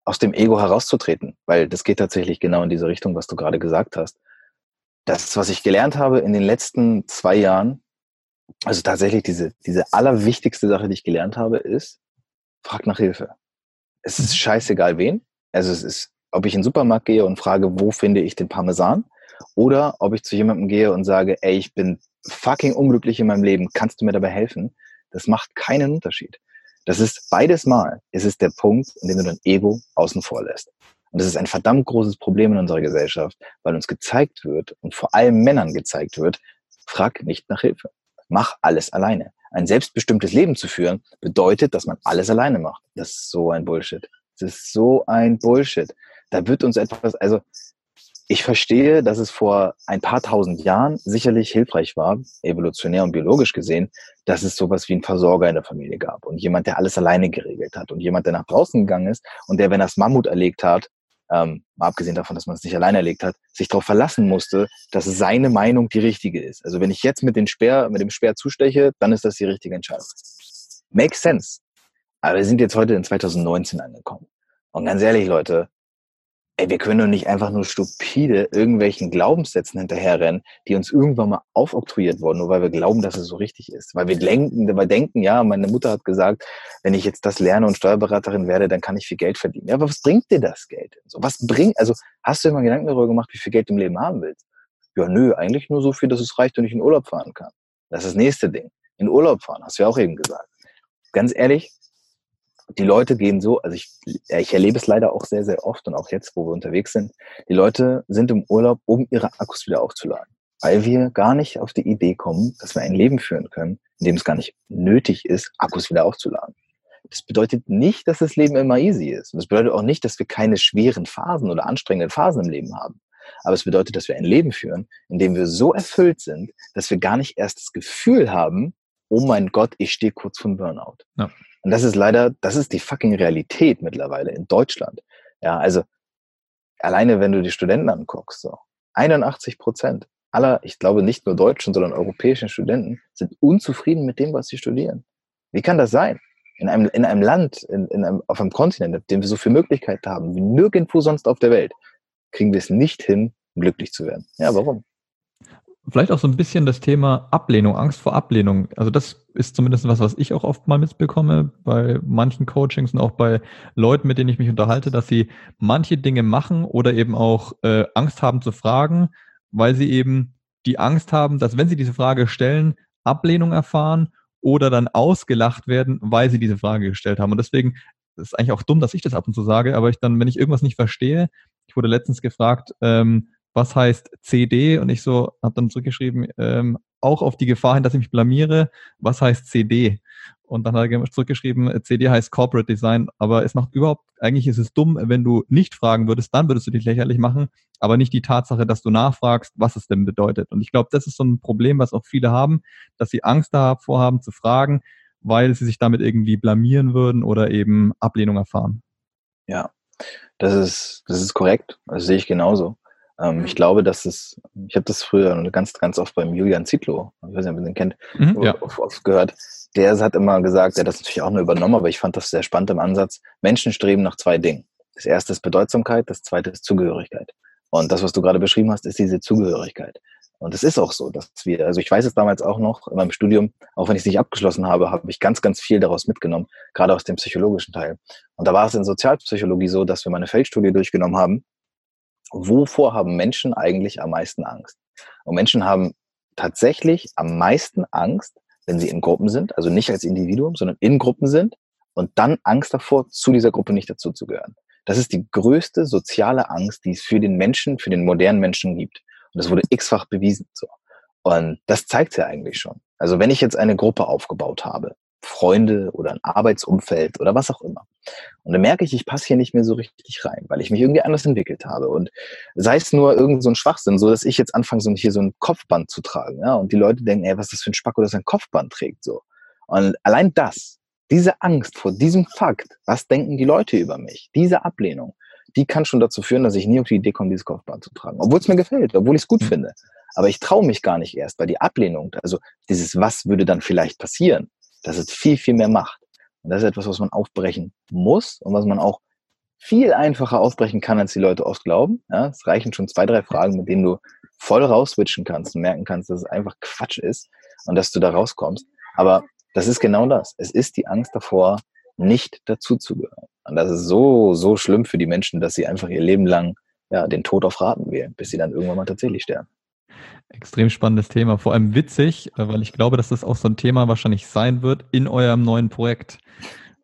aus dem Ego herauszutreten, weil das geht tatsächlich genau in diese Richtung, was du gerade gesagt hast. Das, was ich gelernt habe in den letzten zwei Jahren, also tatsächlich diese, diese allerwichtigste Sache, die ich gelernt habe, ist, frag nach Hilfe. Es ist mhm. scheißegal wen. Also es ist, ob ich in den Supermarkt gehe und frage, wo finde ich den Parmesan, oder ob ich zu jemandem gehe und sage, ey, ich bin fucking unglücklich in meinem Leben, kannst du mir dabei helfen? Das macht keinen Unterschied. Das ist beides Mal, ist es der Punkt, in dem du dein Ego außen vor lässt. Und das ist ein verdammt großes Problem in unserer Gesellschaft, weil uns gezeigt wird und vor allem Männern gezeigt wird, frag nicht nach Hilfe. Mach alles alleine. Ein selbstbestimmtes Leben zu führen bedeutet, dass man alles alleine macht. Das ist so ein Bullshit. Das ist so ein Bullshit. Da wird uns etwas, also ich verstehe, dass es vor ein paar tausend Jahren sicherlich hilfreich war, evolutionär und biologisch gesehen, dass es sowas wie einen Versorger in der Familie gab und jemand, der alles alleine geregelt hat und jemand, der nach draußen gegangen ist und der, wenn er das Mammut erlegt hat, ähm, mal abgesehen davon, dass man es nicht alleine erlegt hat, sich darauf verlassen musste, dass seine Meinung die richtige ist. Also wenn ich jetzt mit dem Speer, mit dem Speer zusteche, dann ist das die richtige Entscheidung. Makes sense. Aber wir sind jetzt heute in 2019 angekommen. Und ganz ehrlich, Leute, ey, wir können doch nicht einfach nur stupide irgendwelchen Glaubenssätzen hinterherrennen, die uns irgendwann mal aufoktroyiert wurden, nur weil wir glauben, dass es so richtig ist. Weil wir denken, weil denken, ja, meine Mutter hat gesagt, wenn ich jetzt das lerne und Steuerberaterin werde, dann kann ich viel Geld verdienen. Ja, aber was bringt dir das Geld? So, was bringt, also hast du immer Gedanken darüber gemacht, wie viel Geld du im Leben haben willst? Ja, nö, eigentlich nur so viel, dass es reicht und ich in Urlaub fahren kann. Das ist das nächste Ding. In Urlaub fahren, hast du ja auch eben gesagt. Ganz ehrlich, die Leute gehen so, also ich, ich erlebe es leider auch sehr, sehr oft und auch jetzt, wo wir unterwegs sind, die Leute sind im Urlaub, um ihre Akkus wieder aufzuladen. Weil wir gar nicht auf die Idee kommen, dass wir ein Leben führen können, in dem es gar nicht nötig ist, Akkus wieder aufzuladen. Das bedeutet nicht, dass das Leben immer easy ist. Und das bedeutet auch nicht, dass wir keine schweren Phasen oder anstrengenden Phasen im Leben haben. Aber es bedeutet, dass wir ein Leben führen, in dem wir so erfüllt sind, dass wir gar nicht erst das Gefühl haben, oh mein Gott, ich stehe kurz vom Burnout. Ja. Und das ist leider, das ist die fucking Realität mittlerweile in Deutschland. Ja, also alleine wenn du die Studenten anguckst, so 81 Prozent aller, ich glaube nicht nur deutschen, sondern europäischen Studenten sind unzufrieden mit dem, was sie studieren. Wie kann das sein? In einem, in einem Land, in, in einem, auf einem Kontinent, auf dem wir so viele Möglichkeiten haben, wie nirgendwo sonst auf der Welt, kriegen wir es nicht hin, glücklich zu werden. Ja, warum? Vielleicht auch so ein bisschen das Thema Ablehnung, Angst vor Ablehnung. Also das ist zumindest was, was ich auch oft mal mitbekomme bei manchen Coachings und auch bei Leuten, mit denen ich mich unterhalte, dass sie manche Dinge machen oder eben auch äh, Angst haben zu fragen, weil sie eben die Angst haben, dass wenn sie diese Frage stellen, Ablehnung erfahren oder dann ausgelacht werden, weil sie diese Frage gestellt haben. Und deswegen ist eigentlich auch dumm, dass ich das ab und zu sage, aber ich dann, wenn ich irgendwas nicht verstehe, ich wurde letztens gefragt, ähm, was heißt CD? Und ich so habe dann zurückgeschrieben, ähm, auch auf die Gefahr hin, dass ich mich blamiere, was heißt CD? Und dann hat er zurückgeschrieben, CD heißt Corporate Design, aber es macht überhaupt, eigentlich ist es dumm, wenn du nicht fragen würdest, dann würdest du dich lächerlich machen, aber nicht die Tatsache, dass du nachfragst, was es denn bedeutet. Und ich glaube, das ist so ein Problem, was auch viele haben, dass sie Angst davor haben zu fragen, weil sie sich damit irgendwie blamieren würden oder eben Ablehnung erfahren. Ja, das ist, das ist korrekt. Das sehe ich genauso. Ähm, ich mhm. glaube, dass es, ich habe das früher ganz, ganz oft beim Julian Zitlo, ich weiß nicht, ob ihr den kennt, mhm, ja. oft, oft, gehört, der hat immer gesagt, der hat das natürlich auch nur übernommen, aber ich fand das sehr spannend im Ansatz. Menschen streben nach zwei Dingen. Das erste ist Bedeutsamkeit, das zweite ist Zugehörigkeit. Und das, was du gerade beschrieben hast, ist diese Zugehörigkeit. Und es ist auch so, dass wir, also ich weiß es damals auch noch in meinem Studium, auch wenn ich es nicht abgeschlossen habe, habe ich ganz, ganz viel daraus mitgenommen, gerade aus dem psychologischen Teil. Und da war es in Sozialpsychologie so, dass wir mal eine Feldstudie durchgenommen haben. Wovor haben Menschen eigentlich am meisten Angst? Und Menschen haben tatsächlich am meisten Angst, wenn sie in Gruppen sind, also nicht als Individuum, sondern in Gruppen sind und dann Angst davor, zu dieser Gruppe nicht dazuzugehören. Das ist die größte soziale Angst, die es für den Menschen, für den modernen Menschen gibt. Und das wurde x-fach bewiesen. So. Und das zeigt ja eigentlich schon. Also wenn ich jetzt eine Gruppe aufgebaut habe, Freunde oder ein Arbeitsumfeld oder was auch immer. Und dann merke ich, ich passe hier nicht mehr so richtig rein, weil ich mich irgendwie anders entwickelt habe. Und sei es nur irgend so ein Schwachsinn, so dass ich jetzt anfange, so hier so ein Kopfband zu tragen, ja, und die Leute denken, ey, was ist das für ein Spacko, das ein Kopfband trägt, so. Und allein das, diese Angst vor diesem Fakt, was denken die Leute über mich, diese Ablehnung, die kann schon dazu führen, dass ich nie auf die Idee komme, dieses Kopfband zu tragen. Obwohl es mir gefällt, obwohl ich es gut mhm. finde. Aber ich traue mich gar nicht erst, weil die Ablehnung, also dieses, was würde dann vielleicht passieren, das ist viel, viel mehr Macht. Und das ist etwas, was man aufbrechen muss und was man auch viel einfacher aufbrechen kann, als die Leute oft glauben. Ja, es reichen schon zwei, drei Fragen, mit denen du voll rausswitchen kannst und merken kannst, dass es einfach Quatsch ist und dass du da rauskommst. Aber das ist genau das. Es ist die Angst davor, nicht dazuzugehören. Und das ist so, so schlimm für die Menschen, dass sie einfach ihr Leben lang ja, den Tod auf Raten wählen, bis sie dann irgendwann mal tatsächlich sterben. Extrem spannendes Thema, vor allem witzig, äh, weil ich glaube, dass das auch so ein Thema wahrscheinlich sein wird in eurem neuen Projekt,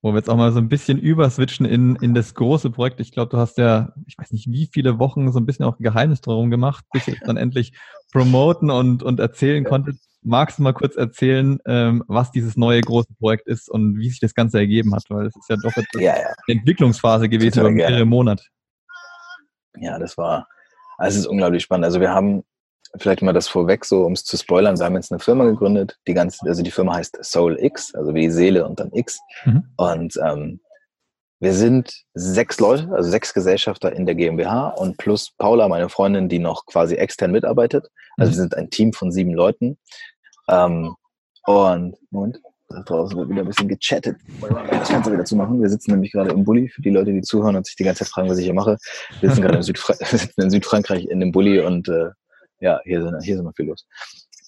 wo wir jetzt auch mal so ein bisschen überswitchen in, in das große Projekt. Ich glaube, du hast ja, ich weiß nicht, wie viele Wochen so ein bisschen auch Geheimnis darum gemacht, bis ihr es dann endlich promoten und, und erzählen konntet. Magst du mal kurz erzählen, ähm, was dieses neue große Projekt ist und wie sich das Ganze ergeben hat? Weil es ist ja doch eine ja, ja. Entwicklungsphase gewesen über mehrere Monate. Ja, das war, also es ist unglaublich spannend. Also wir haben vielleicht mal das vorweg, so um es zu spoilern. Wir haben jetzt eine Firma gegründet, die ganze, also die Firma heißt Soul X, also wie Seele und dann X. Mhm. Und ähm, wir sind sechs Leute, also sechs Gesellschafter in der GmbH und plus Paula, meine Freundin, die noch quasi extern mitarbeitet. Also mhm. wir sind ein Team von sieben Leuten. Ähm, und Moment, da draußen wird wieder ein bisschen gechattet. Das Fenster wieder zu machen. Wir sitzen nämlich gerade im Bulli, für die Leute, die zuhören und sich die ganze Zeit fragen, was ich hier mache. Wir sitzen gerade in, Südfra in Südfrankreich in dem Bulli und äh, ja, hier sind, hier sind wir viel los.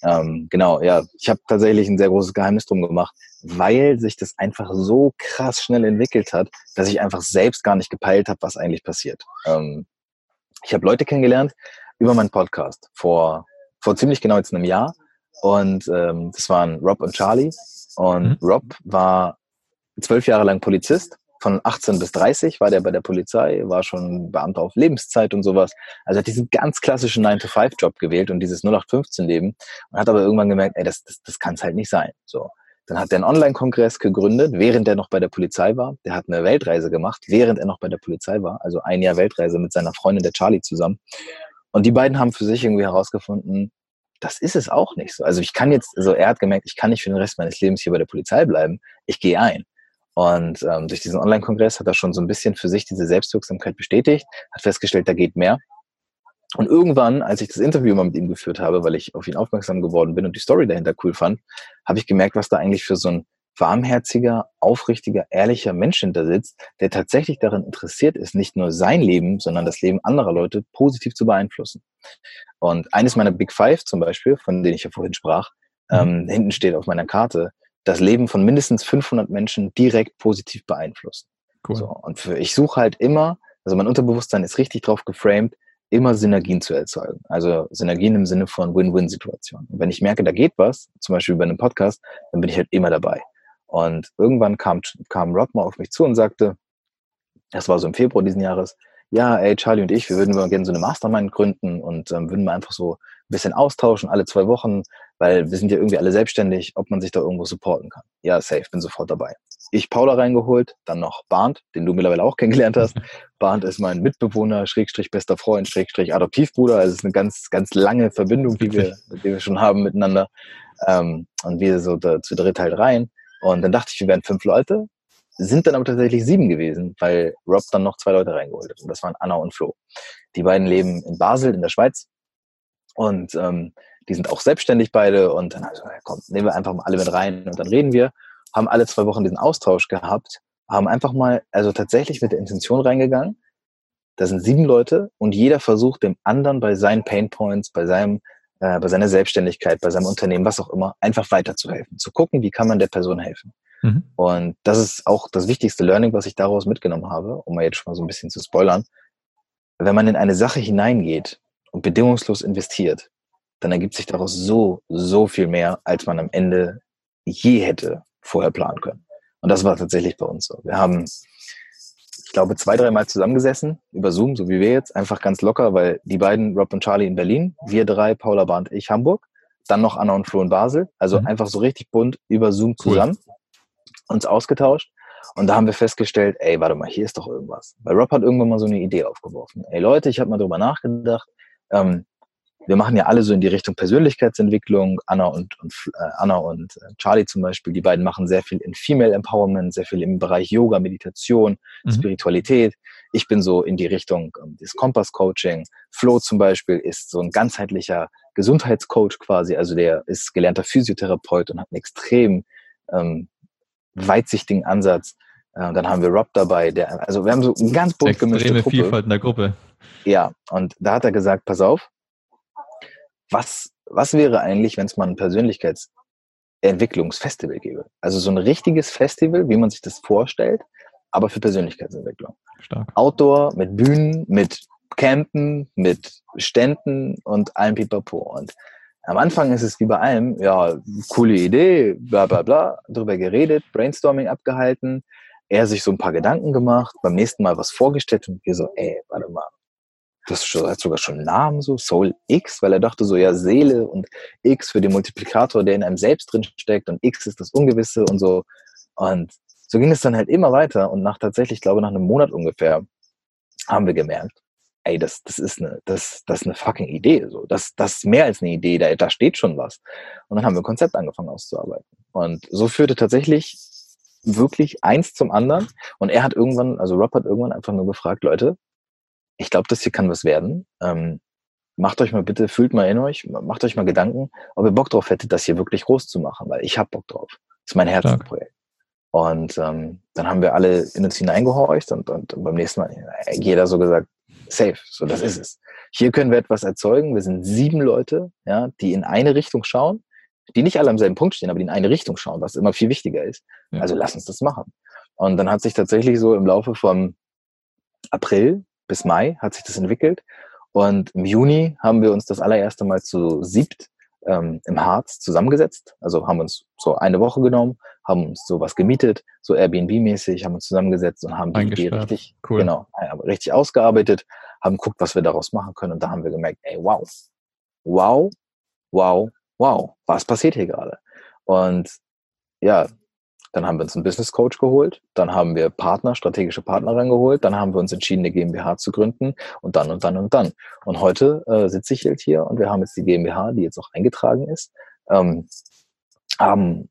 Ähm, genau, ja, ich habe tatsächlich ein sehr großes Geheimnis drum gemacht, weil sich das einfach so krass schnell entwickelt hat, dass ich einfach selbst gar nicht gepeilt habe, was eigentlich passiert. Ähm, ich habe Leute kennengelernt über meinen Podcast vor, vor ziemlich genau jetzt einem Jahr und ähm, das waren Rob und Charlie und mhm. Rob war zwölf Jahre lang Polizist von 18 bis 30 war der bei der Polizei, war schon Beamter auf Lebenszeit und sowas. Also hat diesen ganz klassischen 9-to-5-Job gewählt und dieses 0815-Leben und hat aber irgendwann gemerkt, ey, das, das, das kann es halt nicht sein. So. Dann hat er einen Online-Kongress gegründet, während er noch bei der Polizei war. Der hat eine Weltreise gemacht, während er noch bei der Polizei war. Also ein Jahr Weltreise mit seiner Freundin, der Charlie, zusammen. Und die beiden haben für sich irgendwie herausgefunden, das ist es auch nicht so. Also ich kann jetzt, also er hat gemerkt, ich kann nicht für den Rest meines Lebens hier bei der Polizei bleiben. Ich gehe ein. Und ähm, durch diesen Online-Kongress hat er schon so ein bisschen für sich diese Selbstwirksamkeit bestätigt, hat festgestellt, da geht mehr. Und irgendwann, als ich das Interview mal mit ihm geführt habe, weil ich auf ihn aufmerksam geworden bin und die Story dahinter cool fand, habe ich gemerkt, was da eigentlich für so ein warmherziger, aufrichtiger, ehrlicher Mensch hinter sitzt, der tatsächlich daran interessiert ist, nicht nur sein Leben, sondern das Leben anderer Leute positiv zu beeinflussen. Und eines meiner Big Five zum Beispiel, von denen ich ja vorhin sprach, mhm. ähm, hinten steht auf meiner Karte, das Leben von mindestens 500 Menschen direkt positiv beeinflussen. Cool. So, und für, ich suche halt immer, also mein Unterbewusstsein ist richtig drauf geframed, immer Synergien zu erzeugen. Also Synergien im Sinne von Win-Win-Situationen. Und wenn ich merke, da geht was, zum Beispiel bei einem Podcast, dann bin ich halt immer dabei. Und irgendwann kam, kam Rob mal auf mich zu und sagte, das war so im Februar diesen Jahres, ja, ey, Charlie und ich, wir würden mal gerne so eine Mastermind gründen und ähm, würden mal einfach so bisschen austauschen, alle zwei Wochen, weil wir sind ja irgendwie alle selbstständig, ob man sich da irgendwo supporten kann. Ja, safe, bin sofort dabei. Ich Paula reingeholt, dann noch Barnt, den du mittlerweile auch kennengelernt hast. Barnt ist mein Mitbewohner, Schrägstrich bester Freund, Schrägstrich Adoptivbruder. Also es ist eine ganz, ganz lange Verbindung, die wir, die wir schon haben miteinander. Ähm, und wir so da, zu dritt halt rein. Und dann dachte ich, wir wären fünf Leute sind dann aber tatsächlich sieben gewesen, weil Rob dann noch zwei Leute reingeholt hat. Und das waren Anna und Flo. Die beiden leben in Basel in der Schweiz. Und ähm, die sind auch selbstständig beide. Und dann habe ich gesagt, komm, nehmen wir einfach mal alle mit rein und dann reden wir. haben alle zwei Wochen diesen Austausch gehabt, haben einfach mal, also tatsächlich mit der Intention reingegangen, da sind sieben Leute und jeder versucht dem anderen bei seinen Pain Points, bei seinem, äh, bei seiner Selbstständigkeit, bei seinem Unternehmen, was auch immer, einfach weiterzuhelfen, zu gucken, wie kann man der Person helfen. Mhm. Und das ist auch das wichtigste Learning, was ich daraus mitgenommen habe, um mal jetzt schon mal so ein bisschen zu spoilern. Wenn man in eine Sache hineingeht und bedingungslos investiert, dann ergibt sich daraus so, so viel mehr, als man am Ende je hätte vorher planen können. Und das war tatsächlich bei uns so. Wir haben ich glaube, zwei, dreimal zusammengesessen über Zoom, so wie wir jetzt, einfach ganz locker, weil die beiden, Rob und Charlie in Berlin, wir drei, Paula Barnd, ich Hamburg, dann noch Anna und Flo in Basel, also mhm. einfach so richtig bunt über Zoom zusammen, cool. uns ausgetauscht. Und da haben wir festgestellt, ey, warte mal, hier ist doch irgendwas. Weil Rob hat irgendwann mal so eine Idee aufgeworfen. Ey Leute, ich habe mal drüber nachgedacht, ähm, wir machen ja alle so in die Richtung Persönlichkeitsentwicklung. Anna und, und äh, Anna und äh, Charlie zum Beispiel, die beiden machen sehr viel in Female Empowerment, sehr viel im Bereich Yoga, Meditation, mhm. Spiritualität. Ich bin so in die Richtung ähm, des Kompass-Coaching. Flo zum Beispiel ist so ein ganzheitlicher Gesundheitscoach quasi, also der ist gelernter Physiotherapeut und hat einen extrem ähm, weitsichtigen Ansatz. Äh, dann haben wir Rob dabei, der, also wir haben so ein ganz bunt gemischte Gruppe. Vielfalt in der Gruppe. Ja, und da hat er gesagt, pass auf, was, was wäre eigentlich, wenn es mal ein Persönlichkeitsentwicklungsfestival gäbe? Also so ein richtiges Festival, wie man sich das vorstellt, aber für Persönlichkeitsentwicklung. Stark. Outdoor, mit Bühnen, mit Campen, mit Ständen und allem Pipapo. Und am Anfang ist es wie bei allem, ja, coole Idee, bla bla bla, drüber geredet, Brainstorming abgehalten, er sich so ein paar Gedanken gemacht, beim nächsten Mal was vorgestellt und wir so, ey, warte mal, das hat sogar schon einen Namen so, Soul X, weil er dachte so, ja, Seele und X für den Multiplikator, der in einem selbst drin steckt und X ist das Ungewisse und so. Und so ging es dann halt immer weiter und nach tatsächlich, glaube nach einem Monat ungefähr, haben wir gemerkt, ey, das, das ist eine, das, das ist eine fucking Idee, so. Das, das ist mehr als eine Idee, da, da steht schon was. Und dann haben wir ein Konzept angefangen auszuarbeiten. Und so führte tatsächlich wirklich eins zum anderen. Und er hat irgendwann, also Rob hat irgendwann einfach nur gefragt, Leute, ich glaube, das hier kann was werden. Ähm, macht euch mal bitte, fühlt mal in euch, macht euch mal Gedanken, ob ihr Bock drauf hättet, das hier wirklich groß zu machen, weil ich habe Bock drauf. Das ist mein Herzensprojekt. Und ähm, dann haben wir alle in uns hineingehorcht und, und, und beim nächsten Mal äh, jeder so gesagt, safe, so das ist es. Hier können wir etwas erzeugen. Wir sind sieben Leute, ja, die in eine Richtung schauen, die nicht alle am selben Punkt stehen, aber die in eine Richtung schauen, was immer viel wichtiger ist. Ja. Also lass uns das machen. Und dann hat sich tatsächlich so im Laufe vom April bis Mai hat sich das entwickelt. Und im Juni haben wir uns das allererste Mal zu siebt ähm, im Harz zusammengesetzt. Also haben uns so eine Woche genommen, haben uns sowas gemietet, so Airbnb-mäßig, haben uns zusammengesetzt und haben die Idee richtig, cool. genau, richtig ausgearbeitet, haben geguckt, was wir daraus machen können. Und da haben wir gemerkt, ey, wow, wow, wow, wow, was passiert hier gerade? Und ja, dann haben wir uns einen Business Coach geholt, dann haben wir Partner, strategische Partner reingeholt, dann haben wir uns entschieden, eine GmbH zu gründen und dann und dann und dann. Und heute äh, sitze ich halt hier und wir haben jetzt die GmbH, die jetzt auch eingetragen ist, ähm, haben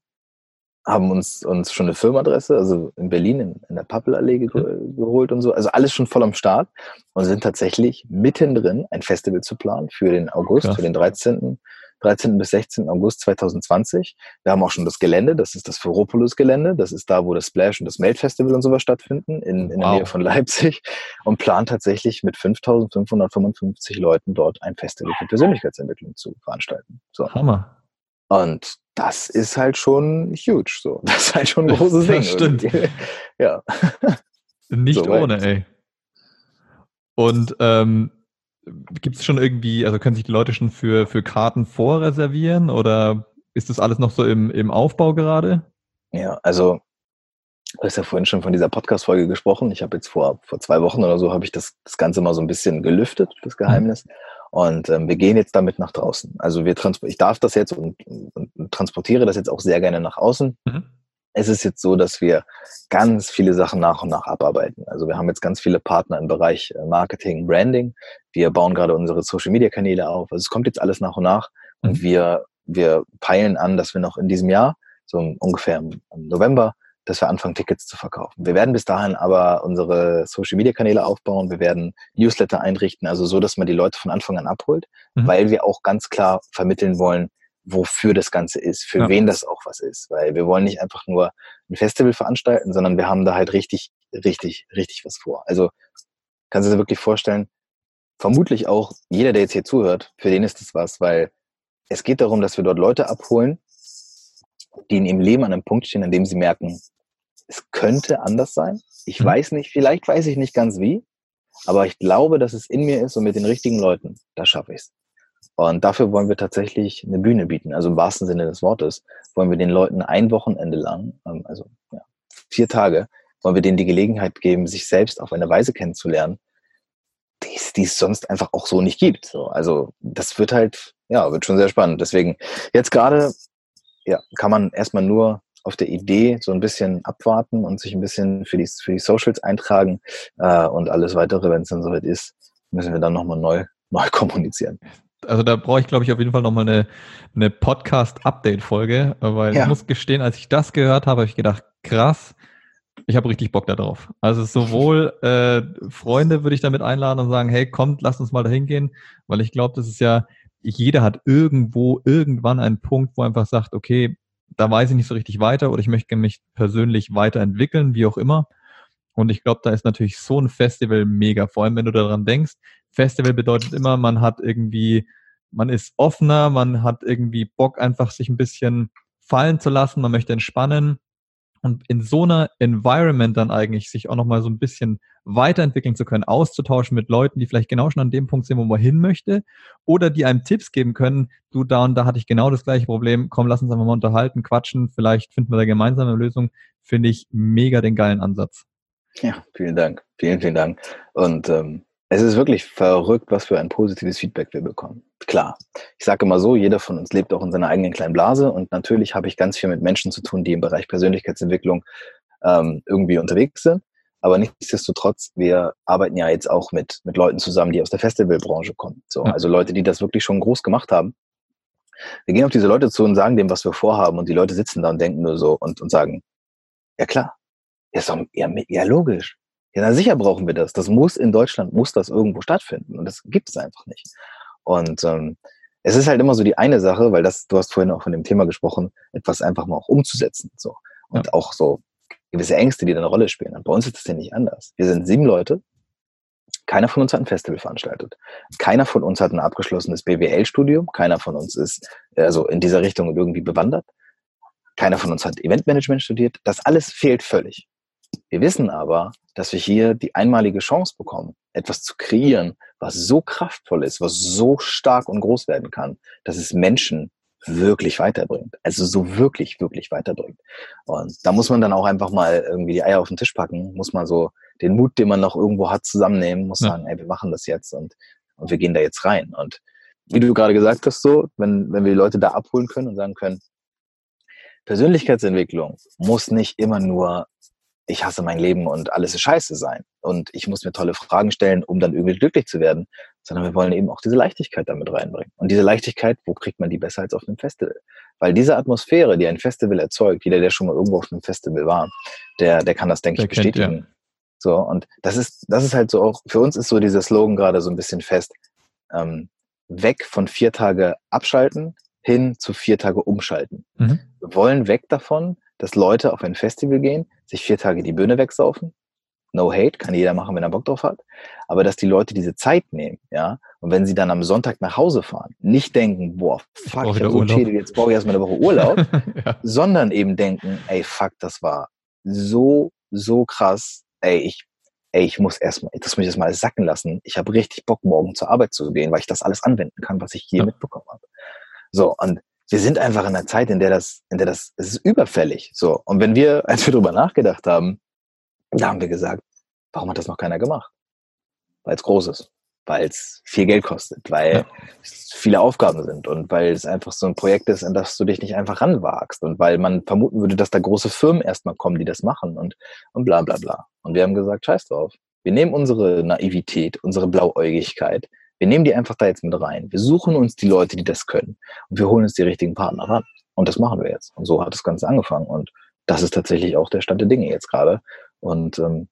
haben uns, uns schon eine Firmenadresse, also in Berlin in, in der Pappelallee ge mhm. geholt und so. Also alles schon voll am Start und sind tatsächlich mittendrin, ein Festival zu planen für den August, Krass. für den 13. 13. bis 16. August 2020. Wir haben auch schon das Gelände, das ist das Ferropolis-Gelände. Das ist da, wo das Splash und das Melt Festival und sowas stattfinden, in, in wow. der Nähe von Leipzig. Und plant tatsächlich mit 5555 Leuten dort ein Festival für Persönlichkeitsentwicklung zu veranstalten. So. Hammer. Und das ist halt schon huge. So. Das ist halt schon ein großes Ding. Das stimmt. Ja. Nicht so ohne, ey. Und ähm, Gibt es schon irgendwie, also können sich die Leute schon für, für Karten vorreservieren oder ist das alles noch so im, im Aufbau gerade? Ja, also du hast ja vorhin schon von dieser Podcast-Folge gesprochen. Ich habe jetzt vor, vor zwei Wochen oder so habe ich das, das Ganze mal so ein bisschen gelüftet, das Geheimnis. Mhm. Und ähm, wir gehen jetzt damit nach draußen. Also wir ich darf das jetzt und, und, und, transportiere das jetzt auch sehr gerne nach außen. Mhm es ist jetzt so, dass wir ganz viele Sachen nach und nach abarbeiten. Also wir haben jetzt ganz viele Partner im Bereich äh, Marketing, Branding. Wir bauen gerade unsere Social-Media-Kanäle auf. Also es kommt jetzt alles nach und nach. Und mhm. wir, wir peilen an, dass wir noch in diesem Jahr, so ungefähr im November, dass wir anfangen, Tickets zu verkaufen. Wir werden bis dahin aber unsere Social-Media-Kanäle aufbauen. Wir werden Newsletter einrichten, also so, dass man die Leute von Anfang an abholt, mhm. weil wir auch ganz klar vermitteln wollen, wofür das Ganze ist, für Ja. wen das auch was ist. Weil wir wollen nicht einfach nur ein Festival veranstalten, sondern wir haben da halt richtig, richtig, richtig was vor. Also kannst du dir wirklich vorstellen, vermutlich auch jeder, der jetzt hier zuhört, für den ist das was, weil es geht darum, dass wir dort Leute abholen, die in ihrem Leben an einem Punkt stehen, an dem sie merken, es könnte anders sein. Ich Mhm. weiß nicht, vielleicht weiß ich nicht ganz wie, aber ich glaube, dass es in mir ist und mit den richtigen Leuten, da schaffe ich es. Und dafür wollen wir tatsächlich eine Bühne bieten. Also im wahrsten Sinne des Wortes wollen wir den Leuten ein Wochenende lang, ähm, also ja, vier Tage, wollen wir denen die Gelegenheit geben, sich selbst auf eine Weise kennenzulernen, die es, sonst einfach auch so nicht gibt. So, also das wird halt, ja, wird schon sehr spannend. Deswegen jetzt gerade, ja, kann man erstmal nur auf der Idee so ein bisschen abwarten und sich ein bisschen für die, für die Socials eintragen äh, und alles weitere, wenn es dann soweit ist, müssen wir dann nochmal neu, neu kommunizieren. Also da brauche ich, glaube ich, auf jeden Fall nochmal eine, eine Podcast-Update-Folge, weil Ja. ich muss gestehen, als ich das gehört habe, habe ich gedacht, krass, ich habe richtig Bock darauf. Also sowohl äh, Freunde würde ich damit einladen und sagen, hey, kommt, lasst uns mal dahin gehen, weil ich glaube, das ist ja, jeder hat irgendwo, irgendwann einen Punkt, wo er einfach sagt, okay, da weiß ich nicht so richtig weiter oder ich möchte mich persönlich weiterentwickeln, wie auch immer. Und ich glaube, da ist natürlich so ein Festival mega, vor allem wenn du daran denkst, Festival bedeutet immer, man hat irgendwie, man ist offener, man hat irgendwie Bock, einfach sich ein bisschen fallen zu lassen, man möchte entspannen. Und in so einer Environment dann eigentlich sich auch nochmal so ein bisschen weiterentwickeln zu können, auszutauschen mit Leuten, die vielleicht genau schon an dem Punkt sind, wo man hin möchte, oder die einem Tipps geben können, du da und da hatte ich genau das gleiche Problem, komm, lass uns einfach mal unterhalten, quatschen, vielleicht finden wir da gemeinsam eine Lösung, finde ich mega den geilen Ansatz. Ja, vielen Dank. Vielen, vielen Dank. Und ähm, es ist wirklich verrückt, was für ein positives Feedback wir bekommen. Klar, ich sage immer so, jeder von uns lebt auch in seiner eigenen kleinen Blase und natürlich habe ich ganz viel mit Menschen zu tun, die im Bereich Persönlichkeitsentwicklung ähm, irgendwie unterwegs sind. Aber nichtsdestotrotz, wir arbeiten ja jetzt auch mit, mit Leuten zusammen, die aus der Festivalbranche kommen. So. Also Leute, die das wirklich schon groß gemacht haben. Wir gehen auf diese Leute zu und sagen dem, was wir vorhaben und die Leute sitzen da und denken nur so und, und sagen, ja klar, ist doch, ja, ja logisch. Ja, na sicher brauchen wir das. Das muss in Deutschland, muss das irgendwo stattfinden. Und das gibt es einfach nicht. Und ähm, es ist halt immer so die eine Sache, weil das, du hast vorhin auch von dem Thema gesprochen, etwas einfach mal auch umzusetzen. So. Und auch so gewisse Ängste, die da eine Rolle spielen. Und bei uns ist das ja nicht anders. Wir sind sieben Leute. Keiner von uns hat ein Festival veranstaltet. Keiner von uns hat ein abgeschlossenes BWL-Studium. Keiner von uns ist also in dieser Richtung irgendwie bewandert. Keiner von uns hat Eventmanagement studiert. Das alles fehlt völlig. Wir wissen aber, dass wir hier die einmalige Chance bekommen, etwas zu kreieren, was so kraftvoll ist, was so stark und groß werden kann, dass es Menschen wirklich weiterbringt. Also so wirklich, wirklich weiterbringt. Und da muss man dann auch einfach mal irgendwie die Eier auf den Tisch packen, muss man so den Mut, den man noch irgendwo hat, zusammennehmen, muss Ja. sagen, ey, wir machen das jetzt und, und wir gehen da jetzt rein. Und wie du gerade gesagt hast, so, wenn, wenn wir die Leute da abholen können und sagen können, Persönlichkeitsentwicklung muss nicht immer nur ich hasse mein Leben und alles ist scheiße sein und ich muss mir tolle Fragen stellen, um dann irgendwie glücklich zu werden, sondern wir wollen eben auch diese Leichtigkeit damit reinbringen. Und diese Leichtigkeit, wo kriegt man die besser als auf einem Festival? Weil diese Atmosphäre, die ein Festival erzeugt, jeder, der schon mal irgendwo auf einem Festival war, der, der kann das, denke Der ich, kennt, bestätigen. So, und das ist, das ist halt so auch, für uns ist so dieser Slogan gerade so ein bisschen fest, ähm, weg von vier Tage abschalten hin zu vier Tage umschalten. Mhm. Wir wollen weg davon, dass Leute auf ein Festival gehen, sich vier Tage die Bühne wegsaufen. No hate, kann jeder machen, wenn er Bock drauf hat. Aber dass die Leute diese Zeit nehmen, ja, und wenn sie dann am Sonntag nach Hause fahren, nicht denken, boah, fuck, ich wieder hab so Urlaub. Schädel, jetzt brauche ich erstmal eine Woche Urlaub, ja. sondern eben denken, ey, fuck, das war so, so krass, ey, ich, ey, ich muss erstmal, das muss ich erstmal sacken lassen. Ich habe richtig Bock, morgen zur Arbeit zu gehen, weil ich das alles anwenden kann, was ich hier Ja. mitbekommen habe. So, und wir sind einfach in einer Zeit, in der das, in der das, es ist überfällig. So. Und wenn wir, als wir drüber nachgedacht haben, da haben wir gesagt, warum hat das noch keiner gemacht? Weil es groß ist, weil es viel Geld kostet, weil Ja. es viele Aufgaben sind und weil es einfach so ein Projekt ist, an das du dich nicht einfach ranwagst und weil man vermuten würde, dass da große Firmen erstmal kommen, die das machen und, und bla bla bla. Und wir haben gesagt, scheiß drauf. Wir nehmen unsere Naivität, unsere Blauäugigkeit, wir nehmen die einfach da jetzt mit rein. Wir suchen uns die Leute, die das können und wir holen uns die richtigen Partner ran. Und das machen wir jetzt. Und so hat das Ganze angefangen. Und das ist tatsächlich auch der Stand der Dinge jetzt gerade. Und ähm,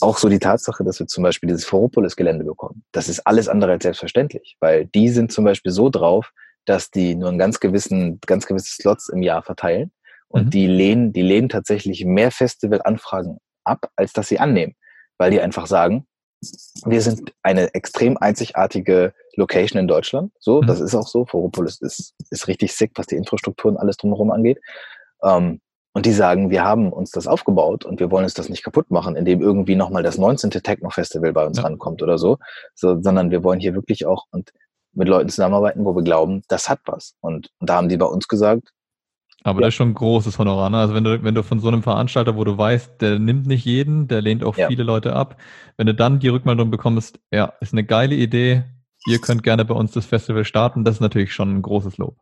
auch so die Tatsache, dass wir zum Beispiel dieses Ferropolis-Gelände bekommen. Das ist alles andere als selbstverständlich, weil die sind zum Beispiel so drauf, dass die nur einen ganz gewissen, ganz gewisse Slots im Jahr verteilen. Und Mhm. die lehnen, die lehnen tatsächlich mehr Festivalanfragen ab, als dass sie annehmen. Weil die einfach sagen, wir sind eine extrem einzigartige Location in Deutschland. So, Mhm. das ist auch so. Foropolis ist, ist richtig sick, was die Infrastruktur und alles drumherum angeht. Ähm, und die sagen, wir haben uns das aufgebaut und wir wollen uns das nicht kaputt machen, indem irgendwie nochmal das 19. Techno-Festival bei uns Ja. rankommt oder so, so, sondern wir wollen hier wirklich auch und mit Leuten zusammenarbeiten, wo wir glauben, das hat was. Und, und da haben die bei uns gesagt, Aber Ja. das ist schon ein großes Honorar. Ne? Also wenn du, wenn du von so einem Veranstalter, wo du weißt, der nimmt nicht jeden, der lehnt auch Ja. viele Leute ab, wenn du dann die Rückmeldung bekommst, ja, ist eine geile Idee, ihr könnt gerne bei uns das Festival starten, das ist natürlich schon ein großes Lob.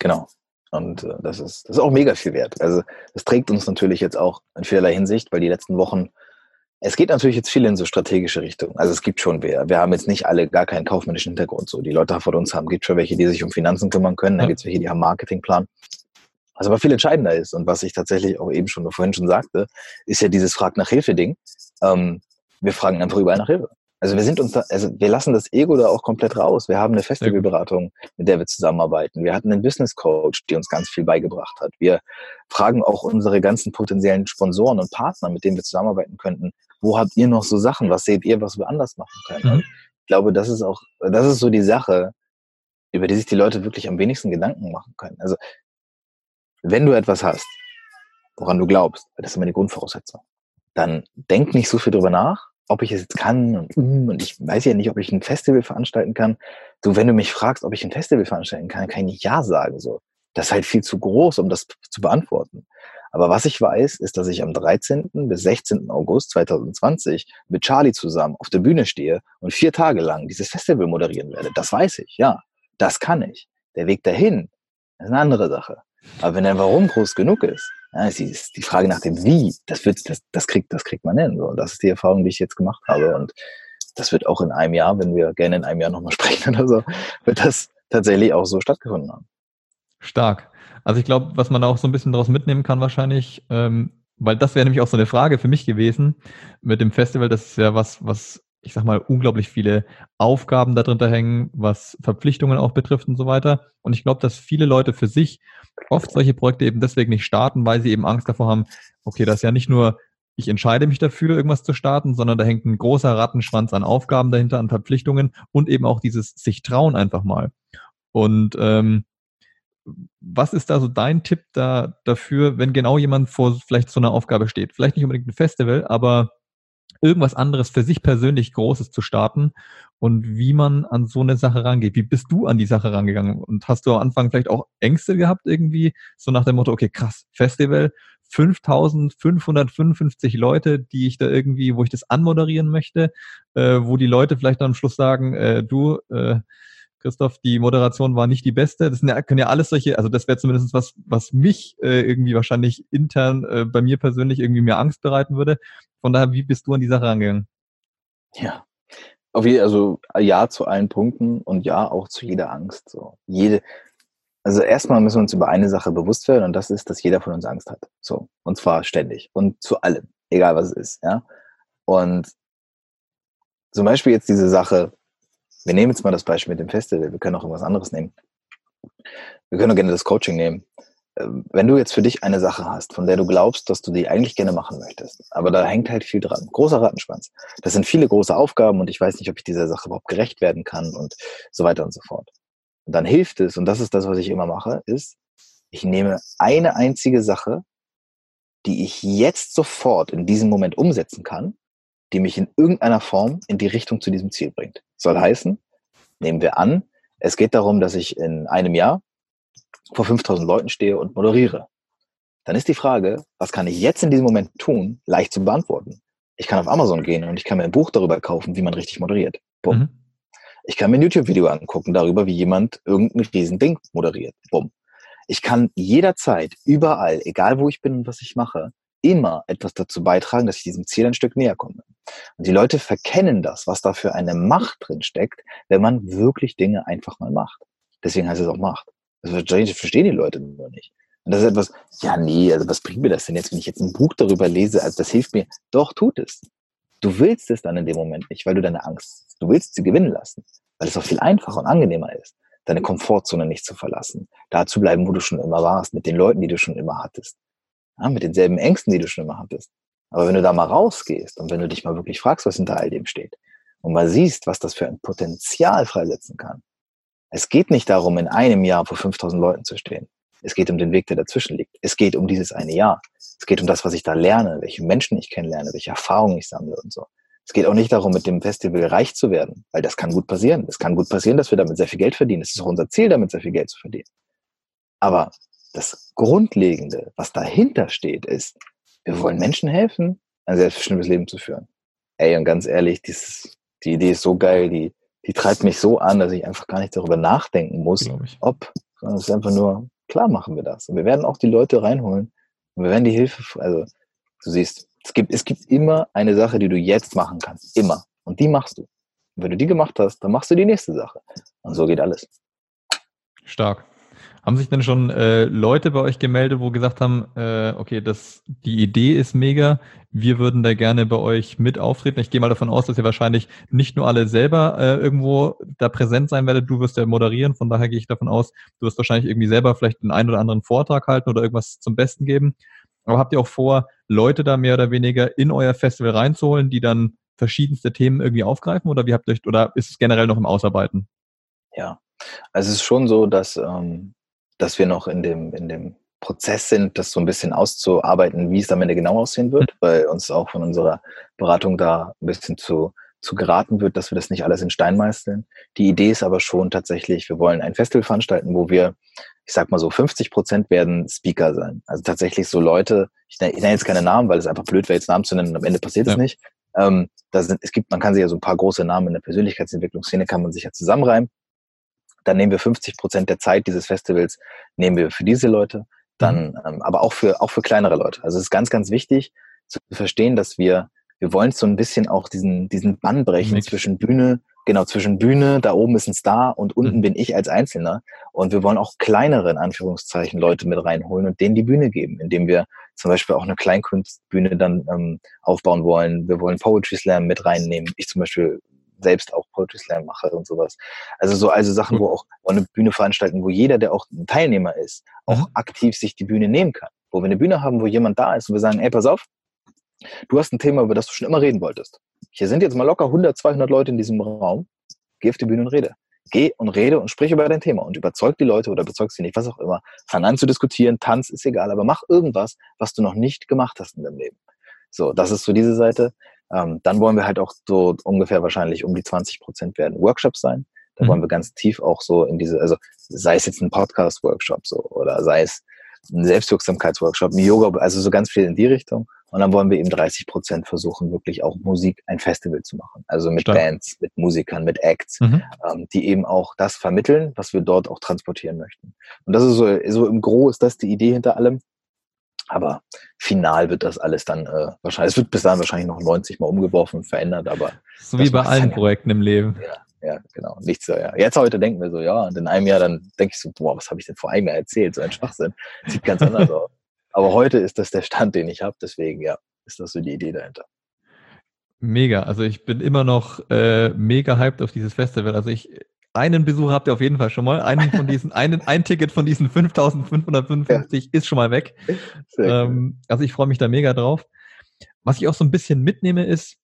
Genau. Und äh, das, ist, das ist auch mega viel wert. Also das trägt uns natürlich jetzt auch in vielerlei Hinsicht, weil die letzten Wochen, es geht natürlich jetzt viel in so strategische Richtung. Also es gibt schon wer. Wir haben jetzt nicht alle gar keinen kaufmännischen Hintergrund. So die Leute von uns haben, gibt schon welche, die sich um Finanzen kümmern können. Dann Ja. gibt es welche, die haben einen Marketingplan. Was aber viel entscheidender ist und was ich tatsächlich auch eben schon vorhin schon sagte, ist ja dieses Frag nach Hilfe-Ding. Ähm, wir fragen einfach überall nach Hilfe. Also wir sind uns da, also wir lassen das Ego da auch komplett raus. Wir haben eine Festivalberatung, mit der wir zusammenarbeiten. Wir hatten einen Business Coach, die uns ganz viel beigebracht hat. Wir fragen auch unsere ganzen potenziellen Sponsoren und Partner, mit denen wir zusammenarbeiten könnten, wo habt ihr noch so Sachen? Was seht ihr, was wir anders machen können? Mhm. Ich glaube, das ist auch, das ist so die Sache, über die sich die Leute wirklich am wenigsten Gedanken machen können. Also wenn du etwas hast, woran du glaubst, das ist immer die Grundvoraussetzung, dann denk nicht so viel drüber nach, ob ich es jetzt kann und, mm, und ich weiß ja nicht, ob ich ein Festival veranstalten kann. Du, wenn du mich fragst, ob ich ein Festival veranstalten kann, kann ich nicht Ja sagen. So, das ist halt viel zu groß, um das zu beantworten. Aber was ich weiß, ist, dass ich am 13. bis 16. August 2020 mit Charlie zusammen auf der Bühne stehe und vier Tage lang dieses Festival moderieren werde. Das weiß ich, ja. Das kann ich. Der Weg dahin ist eine andere Sache. Aber wenn der Warum groß genug ist, ja, ist die, Frage nach dem Wie, das wird, das, das kriegt, das kriegt man hin. So. Das ist die Erfahrung, die ich jetzt gemacht habe. Und das wird auch in einem Jahr, wenn wir gerne in einem Jahr nochmal sprechen oder so, wird das tatsächlich auch so stattgefunden haben. Stark. Also ich glaube, was man da auch so ein bisschen daraus mitnehmen kann wahrscheinlich, ähm, weil das wäre nämlich auch so eine Frage für mich gewesen mit dem Festival, das ist ja was, was ich sag mal, unglaublich viele Aufgaben da drunter hängen, was Verpflichtungen auch betrifft und so weiter. Und ich glaube, dass viele Leute für sich oft solche Projekte eben deswegen nicht starten, weil sie eben Angst davor haben, okay, das ist ja nicht nur, ich entscheide mich dafür, irgendwas zu starten, sondern da hängt ein großer Rattenschwanz an Aufgaben dahinter, an Verpflichtungen und eben auch dieses sich trauen einfach mal. Und ähm, was ist da so dein Tipp da dafür, wenn genau jemand vor vielleicht so einer Aufgabe steht? Vielleicht nicht unbedingt ein Festival, aber irgendwas anderes für sich persönlich Großes zu starten und wie man an so eine Sache rangeht. Wie bist du an die Sache rangegangen? Und hast du am Anfang vielleicht auch Ängste gehabt irgendwie? So nach dem Motto, okay, krass, Festival, 5555 Leute, die ich da irgendwie, wo ich das anmoderieren möchte, äh, wo die Leute vielleicht dann am Schluss sagen, äh, du, äh, Christoph, die Moderation war nicht die beste. Das ja, können ja alles solche, also das wäre zumindest was, was mich äh, irgendwie wahrscheinlich intern äh, bei mir persönlich irgendwie mir Angst bereiten würde. Von daher, wie bist du an die Sache rangegangen? Ja. Auf jeden, also ja zu allen Punkten und ja auch zu jeder Angst. So jede, also erstmal müssen wir uns über eine Sache bewusst werden und das ist, dass jeder von uns Angst hat. So und zwar ständig und zu allem, egal was es ist. Ja. Und zum Beispiel jetzt diese Sache. Wir nehmen jetzt mal das Beispiel mit dem Festival. Wir können auch irgendwas anderes nehmen. Wir können auch gerne das Coaching nehmen wenn du jetzt für dich eine Sache hast, von der du glaubst, dass du die eigentlich gerne machen möchtest, aber da hängt halt viel dran. Großer Rattenschwanz. Das sind viele große Aufgaben und ich weiß nicht, ob ich dieser Sache überhaupt gerecht werden kann und so weiter und so fort. Und dann hilft es, und das ist das, was ich immer mache, ist, ich nehme eine einzige Sache, die ich jetzt sofort in diesem Moment umsetzen kann, die mich in irgendeiner Form in die Richtung zu diesem Ziel bringt. Soll heißen, nehmen wir an, es geht darum, dass ich in einem Jahr vor 5000 Leuten stehe und moderiere. Dann ist die Frage, was kann ich jetzt in diesem Moment tun, leicht zu beantworten. Ich kann auf Amazon gehen und ich kann mir ein Buch darüber kaufen, wie man richtig moderiert. Bumm. Mhm. Ich kann mir ein YouTube-Video angucken darüber, wie jemand irgendein Riesending moderiert. Bumm. Ich kann jederzeit, überall, egal wo ich bin und was ich mache, immer etwas dazu beitragen, dass ich diesem Ziel ein Stück näher komme. Und die Leute verkennen das, was da für eine Macht drin steckt, wenn man wirklich Dinge einfach mal macht. Deswegen heißt es auch Macht. Das verstehen die Leute nur nicht. Und das ist etwas, ja, nee, also was bringt mir das denn jetzt, wenn ich jetzt ein Buch darüber lese, also das hilft mir. Doch, tut es. Du willst es dann in dem Moment nicht, weil du deine Angst, du willst sie gewinnen lassen, weil es auch viel einfacher und angenehmer ist. deine Komfortzone nicht zu verlassen, da zu bleiben, wo du schon immer warst, mit den Leuten, die du schon immer hattest, ja, mit denselben Ängsten, die du schon immer hattest. Aber wenn du da mal rausgehst und wenn du dich mal wirklich fragst, was hinter all dem steht und mal siehst, was das für ein Potenzial freisetzen kann. Es geht nicht darum, in einem Jahr vor 5000 Leuten zu stehen. Es geht um den Weg, der dazwischen liegt. Es geht um dieses eine Jahr. Es geht um das, was ich da lerne, welche Menschen ich kennenlerne, welche Erfahrungen ich sammle und so. Es geht auch nicht darum, mit dem Festival reich zu werden, weil das kann gut passieren. Es kann gut passieren, dass wir damit sehr viel Geld verdienen. Es ist auch unser Ziel, damit sehr viel Geld zu verdienen. Aber das Grundlegende, was dahinter steht, ist, wir wollen Menschen helfen, ein selbstbestimmtes Leben zu führen. Ey, und ganz ehrlich, dieses, die Idee ist so geil, die, die treibt mich so an, dass ich einfach gar nicht darüber nachdenken muss, ob, sondern es ist einfach nur, klar machen wir das. Und wir werden auch die Leute reinholen und wir werden die Hilfe, also du siehst, es gibt, es gibt immer eine Sache, die du jetzt machen kannst. Immer. Und die machst du. Und wenn du die gemacht hast, dann machst du die nächste Sache. Und so geht alles. Stark. Haben sich denn schon äh, Leute bei euch gemeldet, wo gesagt haben, äh, okay, das, die Idee ist mega, wir würden da gerne bei euch mit auftreten. Ich gehe mal davon aus, dass ihr wahrscheinlich nicht nur alle selber äh, irgendwo da präsent sein werdet, du wirst ja moderieren, von daher gehe ich davon aus, du wirst wahrscheinlich irgendwie selber vielleicht einen ein oder anderen Vortrag halten oder irgendwas zum Besten geben. Aber habt ihr auch vor, Leute da mehr oder weniger in euer Festival reinzuholen, die dann verschiedenste Themen irgendwie aufgreifen oder wie habt ihr oder ist es generell noch im Ausarbeiten? Ja, also es ist schon so, dass, ähm, dass wir noch in dem, in dem Prozess sind, das so ein bisschen auszuarbeiten, wie es am Ende genau aussehen wird, mhm. weil uns auch von unserer Beratung da ein bisschen zu, zu geraten wird, dass wir das nicht alles in Stein meißeln. Die Idee ist aber schon tatsächlich, wir wollen ein Festival veranstalten, wo wir ich sag mal so, 50 Prozent werden Speaker sein. Also tatsächlich so Leute, ich nenne, jetzt keine Namen, weil es einfach blöd wäre, jetzt Namen zu nennen, am Ende passiert es nicht. Ähm, da sind, es gibt, man kann sich ja so ein paar große Namen in der Persönlichkeitsentwicklungsszene, kann man sich ja zusammenreimen. Dann nehmen wir 50 Prozent der Zeit dieses Festivals, nehmen wir für diese Leute, dann, mhm. ähm, aber auch für, auch für kleinere Leute. Also es ist ganz, ganz wichtig zu verstehen, dass wir, wir wollen so ein bisschen auch diesen, diesen Bann brechen Mix. zwischen Bühne, genau, zwischen Bühne, da oben ist ein Star und unten mhm. bin ich als Einzelner. Und wir wollen auch kleinere, in Anführungszeichen, Leute mit reinholen und denen die Bühne geben, indem wir zum Beispiel auch eine Kleinkunstbühne dann ähm, aufbauen wollen. Wir wollen Poetry Slam mit reinnehmen. Ich zum Beispiel selbst auch Poetry Slam mache und sowas. Also so also Sachen, wo auch wo eine Bühne veranstalten, wo jeder, der auch ein Teilnehmer ist, auch mhm. aktiv sich die Bühne nehmen kann. Wo wir eine Bühne haben, wo jemand da ist und wir sagen, ey, pass auf, du hast ein Thema, über das du schon immer reden wolltest. Hier sind jetzt mal locker 100, 200 Leute in diesem Raum. Geh auf die Bühne und rede. Geh und rede und sprich über dein Thema und überzeug die Leute oder überzeug sie nicht, was auch immer. Fang an zu diskutieren, tanz, ist egal, aber mach irgendwas, was du noch nicht gemacht hast in deinem Leben. So, das ist so diese Seite. Ähm, dann wollen wir halt auch so ungefähr wahrscheinlich um die 20 Prozent werden Workshops sein. Da mhm. wollen wir ganz tief auch so in diese, also sei es jetzt ein Podcast-Workshop so oder sei es ein Selbstwirksamkeitsworkshop, ein Yoga, also so ganz viel in die Richtung. Und dann wollen wir eben 30 Prozent versuchen, wirklich auch Musik, ein Festival zu machen. Also mit Stark. Bands, mit Musikern, mit Acts, mhm. ähm, die eben auch das vermitteln, was wir dort auch transportieren möchten. Und das ist so, so im Gro ist das die Idee hinter allem. Aber final wird das alles dann äh, wahrscheinlich, es wird bis dahin wahrscheinlich noch 90 Mal umgeworfen und verändert, aber. So wie bei allen Projekten im Leben. Ja, ja, genau. Nichts so, ja. Jetzt heute denken wir so, ja, und in einem Jahr dann denke ich so, boah, was habe ich denn vor einem Jahr erzählt? So ein Schwachsinn. Sieht ganz anders aus. Aber heute ist das der Stand, den ich habe. Deswegen, ja, ist das so die Idee dahinter. Mega. Also ich bin immer noch äh, mega hyped auf dieses Festival. Also ich, einen Besuch habt ihr auf jeden Fall schon mal. Einen von diesen, einen, ein Ticket von diesen 5555 ja. ist schon mal weg. Ähm, also ich freue mich da mega drauf. Was ich auch so ein bisschen mitnehme, ist,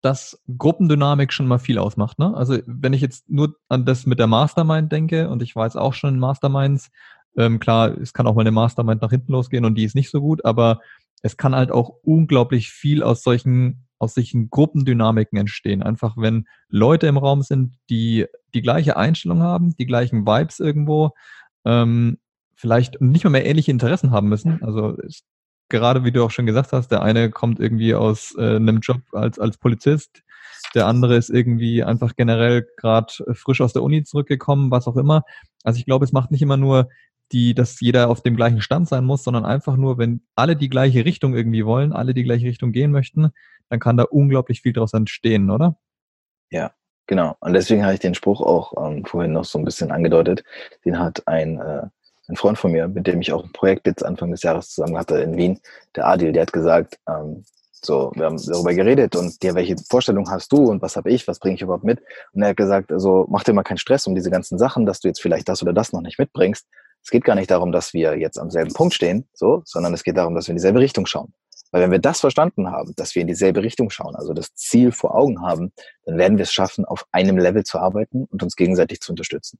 dass Gruppendynamik schon mal viel ausmacht. Ne? Also wenn ich jetzt nur an das mit der Mastermind denke, und ich war jetzt auch schon in Masterminds, ähm, klar, es kann auch mal eine Mastermind nach hinten losgehen und die ist nicht so gut, aber es kann halt auch unglaublich viel aus solchen, aus solchen Gruppendynamiken entstehen. Einfach wenn Leute im Raum sind, die die gleiche Einstellung haben, die gleichen Vibes irgendwo, ähm, vielleicht nicht mal mehr ähnliche Interessen haben müssen. Also es, gerade wie du auch schon gesagt hast, der eine kommt irgendwie aus äh, einem Job als, als Polizist, der andere ist irgendwie einfach generell gerade frisch aus der Uni zurückgekommen, was auch immer. Also ich glaube, es macht nicht immer nur die, dass jeder auf dem gleichen Stand sein muss, sondern einfach nur, wenn alle die gleiche Richtung irgendwie wollen, alle die gleiche Richtung gehen möchten, dann kann da unglaublich viel daraus entstehen, oder? Ja, genau. Und deswegen habe ich den Spruch auch ähm, vorhin noch so ein bisschen angedeutet. Den hat ein, äh, ein Freund von mir, mit dem ich auch ein Projekt jetzt Anfang des Jahres zusammen hatte in Wien, der Adil, der hat gesagt, ähm, So, wir haben darüber geredet und dir, welche Vorstellung hast du und was habe ich, was bringe ich überhaupt mit? Und er hat gesagt, also mach dir mal keinen Stress um diese ganzen Sachen, dass du jetzt vielleicht das oder das noch nicht mitbringst. Es geht gar nicht darum, dass wir jetzt am selben Punkt stehen, so, sondern es geht darum, dass wir in dieselbe Richtung schauen. Weil wenn wir das verstanden haben, dass wir in dieselbe Richtung schauen, also das Ziel vor Augen haben, dann werden wir es schaffen, auf einem Level zu arbeiten und uns gegenseitig zu unterstützen.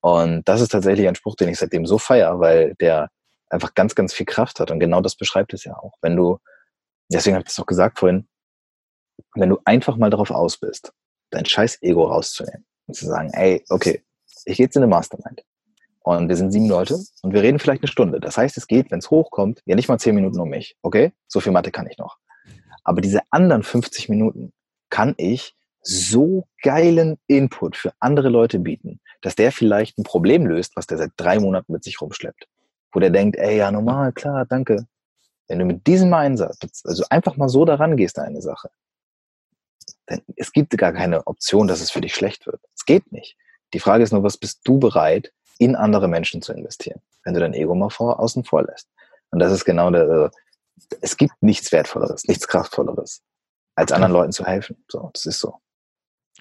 Und das ist tatsächlich ein Spruch, den ich seitdem so feier, weil der einfach ganz, ganz viel Kraft hat. Und genau das beschreibt es ja auch. Wenn du, deswegen habe ich das auch gesagt vorhin, wenn du einfach mal darauf aus bist, dein scheiß Ego rauszunehmen und zu sagen, ey, okay, ich gehe jetzt in eine Mastermind. Und wir sind sieben Leute und wir reden vielleicht eine Stunde. Das heißt, es geht, wenn es hochkommt, ja nicht mal zehn Minuten um mich. Okay? So viel Mathe kann ich noch. Aber diese anderen 50 Minuten kann ich so geilen Input für andere Leute bieten, dass der vielleicht ein Problem löst, was der seit drei Monaten mit sich rumschleppt. Wo der denkt, ey, ja, normal, klar, danke. Wenn du mit diesem Einsatz, also einfach mal so daran gehst an eine Sache, dann es gibt gar keine Option, dass es für dich schlecht wird. Es geht nicht. Die Frage ist nur, was bist du bereit, in andere Menschen zu investieren, wenn du dein Ego mal vor, außen vor lässt. Und das ist genau der, äh, es gibt nichts Wertvolleres, nichts Kraftvolleres, als anderen Leuten zu helfen. So, das ist so.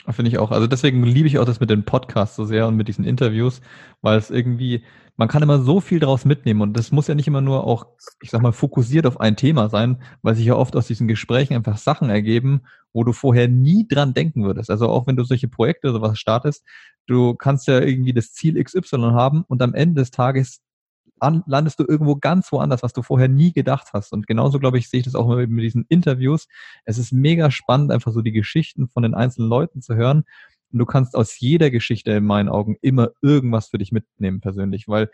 Finde ich auch. Also deswegen liebe ich auch das mit den Podcasts so sehr und mit diesen Interviews, weil es irgendwie, man kann immer so viel daraus mitnehmen und das muss ja nicht immer nur auch, ich sag mal, fokussiert auf ein Thema sein, weil sich ja oft aus diesen Gesprächen einfach Sachen ergeben, wo du vorher nie dran denken würdest. Also auch wenn du solche Projekte oder sowas startest, du kannst ja irgendwie das Ziel XY haben und am Ende des Tages an, landest du irgendwo ganz woanders, was du vorher nie gedacht hast. Und genauso, glaube ich, sehe ich das auch mit, mit diesen Interviews. Es ist mega spannend, einfach so die Geschichten von den einzelnen Leuten zu hören. Und du kannst aus jeder Geschichte in meinen Augen immer irgendwas für dich mitnehmen persönlich, weil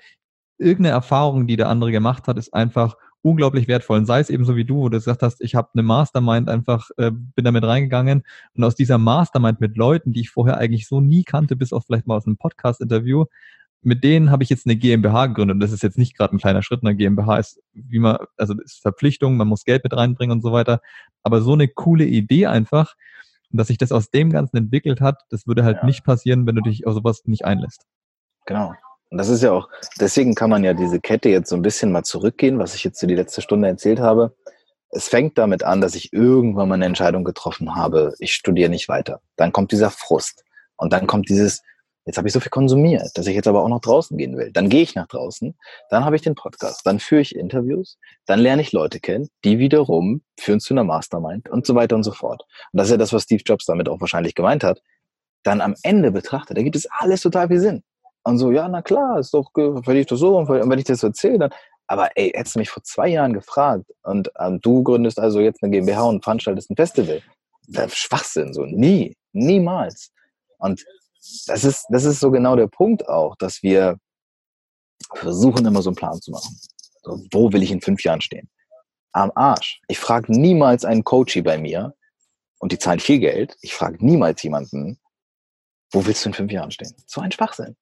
irgendeine Erfahrung, die der andere gemacht hat, ist einfach unglaublich wertvoll. Und sei es eben so wie du, wo du gesagt hast, ich habe eine Mastermind einfach, äh, bin damit reingegangen und aus dieser Mastermind mit Leuten, die ich vorher eigentlich so nie kannte, bis auf vielleicht mal aus einem Podcast-Interview, mit denen habe ich jetzt eine GmbH gegründet. Und das ist jetzt nicht gerade ein kleiner Schritt. Eine GmbH ist, wie man, also ist Verpflichtung, man muss Geld mit reinbringen und so weiter. Aber so eine coole Idee einfach, dass sich das aus dem Ganzen entwickelt hat, das würde halt ja. nicht passieren, wenn du dich auf sowas nicht einlässt. Genau. Und das ist ja auch, deswegen kann man ja diese Kette jetzt so ein bisschen mal zurückgehen, was ich jetzt so die letzte Stunde erzählt habe. Es fängt damit an, dass ich irgendwann mal eine Entscheidung getroffen habe, ich studiere nicht weiter. Dann kommt dieser Frust. Und dann kommt dieses, Jetzt habe ich so viel konsumiert, dass ich jetzt aber auch noch draußen gehen will. Dann gehe ich nach draußen, dann habe ich den Podcast, dann führe ich Interviews, dann lerne ich Leute kennen, die wiederum führen zu einer Mastermind und so weiter und so fort. Und das ist ja das, was Steve Jobs damit auch wahrscheinlich gemeint hat. Dann am Ende betrachtet, da gibt es alles total viel Sinn. Und so, ja, na klar, ist doch, wenn ich das so und wenn ich das erzähle, dann, aber ey, hättest du mich vor zwei Jahren gefragt und ähm, du gründest also jetzt eine GmbH und veranstaltest ein Festival. Schwachsinn, so nie, niemals. Und das ist, das ist so genau der Punkt auch, dass wir versuchen immer so einen Plan zu machen. So, wo will ich in fünf Jahren stehen? Am Arsch. Ich frage niemals einen Coachy bei mir und die zahlen viel Geld. Ich frage niemals jemanden, wo willst du in fünf Jahren stehen? So ein Schwachsinn.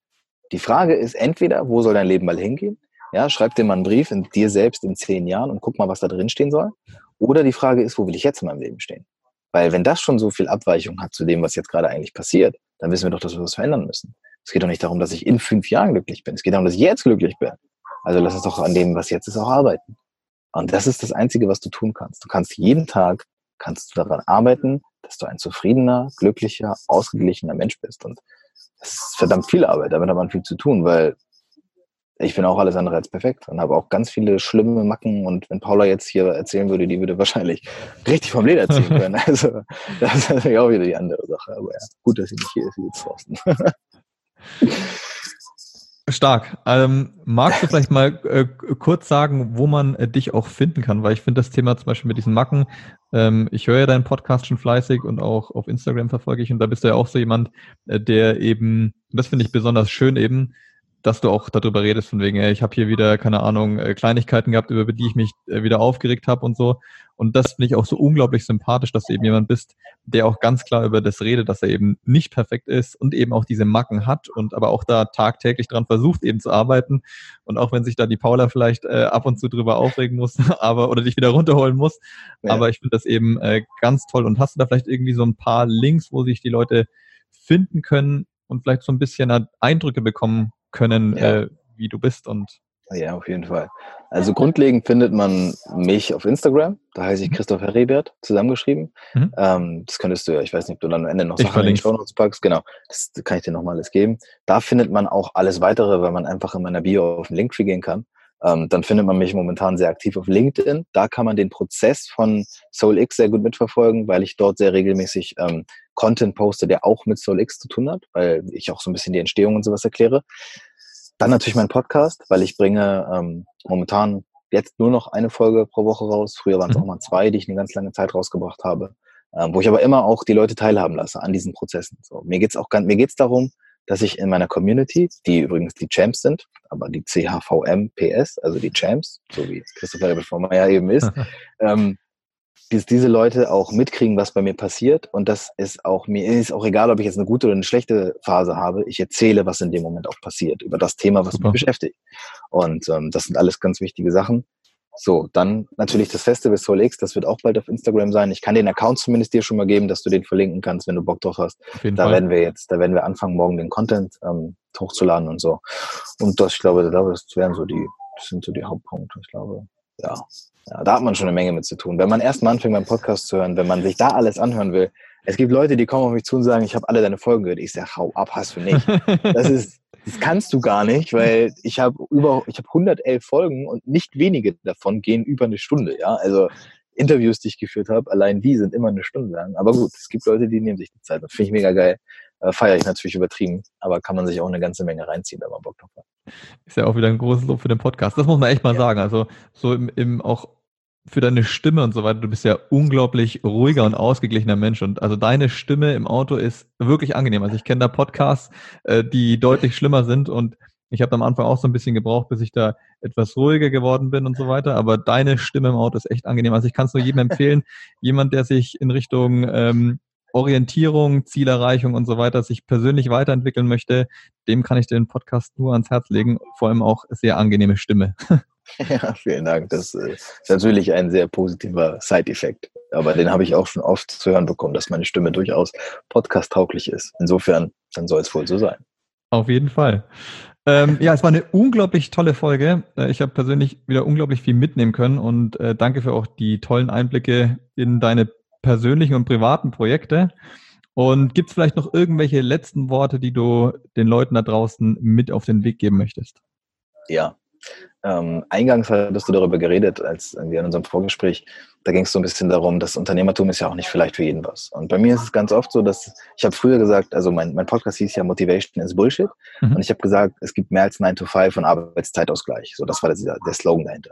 Die Frage ist entweder, wo soll dein Leben mal hingehen? Ja, schreib dir mal einen Brief in dir selbst in zehn Jahren und guck mal, was da drin stehen soll. Oder die Frage ist, wo will ich jetzt in meinem Leben stehen? Weil wenn das schon so viel Abweichung hat zu dem, was jetzt gerade eigentlich passiert, dann wissen wir doch, dass wir was verändern müssen. Es geht doch nicht darum, dass ich in fünf Jahren glücklich bin. Es geht darum, dass ich jetzt glücklich bin. Also lass uns doch an dem, was jetzt ist, auch arbeiten. Und das ist das Einzige, was du tun kannst. Du kannst jeden Tag, kannst du daran arbeiten, dass du ein zufriedener, glücklicher, ausgeglichener Mensch bist. Und das ist verdammt viel Arbeit. Damit hat man viel zu tun, weil ich bin auch alles andere als perfekt und habe auch ganz viele schlimme Macken. Und wenn Paula jetzt hier erzählen würde, die würde wahrscheinlich richtig vom Leder ziehen können. Also das ist natürlich auch wieder die andere Sache. Aber ja, gut, dass sie nicht hier ist, jetzt draußen. Stark. Ähm, magst du vielleicht mal äh, kurz sagen, wo man äh, dich auch finden kann? Weil ich finde das Thema zum Beispiel mit diesen Macken, ähm, ich höre ja deinen Podcast schon fleißig und auch auf Instagram verfolge ich und da bist du ja auch so jemand, äh, der eben, das finde ich besonders schön eben, dass du auch darüber redest, von wegen, ey, ich habe hier wieder, keine Ahnung, äh, Kleinigkeiten gehabt, über die ich mich äh, wieder aufgeregt habe und so. Und das finde ich auch so unglaublich sympathisch, dass du eben jemand bist, der auch ganz klar über das redet, dass er eben nicht perfekt ist und eben auch diese Macken hat und aber auch da tagtäglich dran versucht, eben zu arbeiten. Und auch wenn sich da die Paula vielleicht äh, ab und zu drüber aufregen muss, aber oder dich wieder runterholen muss. Ja. Aber ich finde das eben äh, ganz toll. Und hast du da vielleicht irgendwie so ein paar Links, wo sich die Leute finden können und vielleicht so ein bisschen Eindrücke bekommen können, ja. äh, wie du bist und Ja, auf jeden Fall. Also grundlegend findet man mich auf Instagram. Da heiße ich mhm. Christoph Heribert, zusammengeschrieben. Mhm. Ähm, das könntest du ja, ich weiß nicht, ob du dann am Ende noch Sachen in die Show Notes packst. Genau, das kann ich dir nochmal alles geben. Da findet man auch alles weitere, weil man einfach in meiner Bio auf den Linktree gehen kann. Ähm, dann findet man mich momentan sehr aktiv auf LinkedIn. Da kann man den Prozess von SoulX sehr gut mitverfolgen, weil ich dort sehr regelmäßig ähm, Content poste, der auch mit SoulX zu tun hat, weil ich auch so ein bisschen die Entstehung und sowas erkläre. Dann natürlich mein Podcast, weil ich bringe ähm, momentan jetzt nur noch eine Folge pro Woche raus. Früher waren es mhm. auch mal zwei, die ich eine ganz lange Zeit rausgebracht habe. Ähm, wo ich aber immer auch die Leute teilhaben lasse an diesen Prozessen. So, mir geht's auch ganz, mir geht's darum, dass ich in meiner Community, die übrigens die Champs sind, aber die CHVMPS, also die Champs, so wie Christopher von Meyer eben ist, ähm, dass diese Leute auch mitkriegen, was bei mir passiert und das ist auch mir ist auch egal, ob ich jetzt eine gute oder eine schlechte Phase habe. Ich erzähle, was in dem Moment auch passiert über das Thema, was Super. mich beschäftigt. Und ähm, das sind alles ganz wichtige Sachen. So, dann natürlich das Festival Soul X, das wird auch bald auf Instagram sein. Ich kann den Account zumindest dir schon mal geben, dass du den verlinken kannst, wenn du Bock drauf hast. Da Fall. werden wir jetzt, da werden wir anfangen, morgen den Content ähm, hochzuladen und so. Und das, ich glaube, das wären so die, das sind so die Hauptpunkte. Ich glaube, ja. ja. Da hat man schon eine Menge mit zu tun. Wenn man erst mal anfängt, meinen Podcast zu hören, wenn man sich da alles anhören will, es gibt Leute, die kommen auf mich zu und sagen, ich habe alle deine Folgen gehört. Ich sage, hau ab, hast du nicht. Das ist, das kannst du gar nicht, weil ich habe über, ich habe 111 Folgen und nicht wenige davon gehen über eine Stunde, ja. Also Interviews, die ich geführt habe, allein die sind immer eine Stunde lang. Aber gut, es gibt Leute, die nehmen sich die Zeit. Das finde ich mega geil. Äh, Feiere ich natürlich übertrieben, aber kann man sich auch eine ganze Menge reinziehen, wenn man Bock drauf hat. Ist ja auch wieder ein großes Lob für den Podcast. Das muss man echt mal ja. sagen. Also so im, im auch für deine Stimme und so weiter. Du bist ja unglaublich ruhiger und ausgeglichener Mensch und also deine Stimme im Auto ist wirklich angenehm. Also ich kenne da Podcasts, äh, die deutlich schlimmer sind und ich habe am Anfang auch so ein bisschen gebraucht, bis ich da etwas ruhiger geworden bin und so weiter. Aber deine Stimme im Auto ist echt angenehm. Also ich kann es nur jedem empfehlen, jemand, der sich in Richtung ähm, Orientierung, Zielerreichung und so weiter sich persönlich weiterentwickeln möchte, dem kann ich den Podcast nur ans Herz legen. Vor allem auch sehr angenehme Stimme. Ja, vielen Dank. Das äh, ist natürlich ein sehr positiver Side-Effekt. Aber den habe ich auch schon oft zu hören bekommen, dass meine Stimme durchaus podcast-tauglich ist. Insofern, dann soll es wohl so sein. Auf jeden Fall. Ähm, ja, es war eine unglaublich tolle Folge. Äh, ich habe persönlich wieder unglaublich viel mitnehmen können und äh, danke für auch die tollen Einblicke in deine persönlichen und privaten Projekte. Und gibt es vielleicht noch irgendwelche letzten Worte, die du den Leuten da draußen mit auf den Weg geben möchtest? Ja, ähm, eingangs hattest du darüber geredet, als wir in unserem Vorgespräch, da ging es so ein bisschen darum, dass Unternehmertum ist ja auch nicht vielleicht für jeden was. Und bei mir ist es ganz oft so, dass ich habe früher gesagt, also mein, mein Podcast hieß ja Motivation is Bullshit. Mhm. Und ich habe gesagt, es gibt mehr als 9 to 5 und Arbeitszeitausgleich. So, das war der, der Slogan dahinter.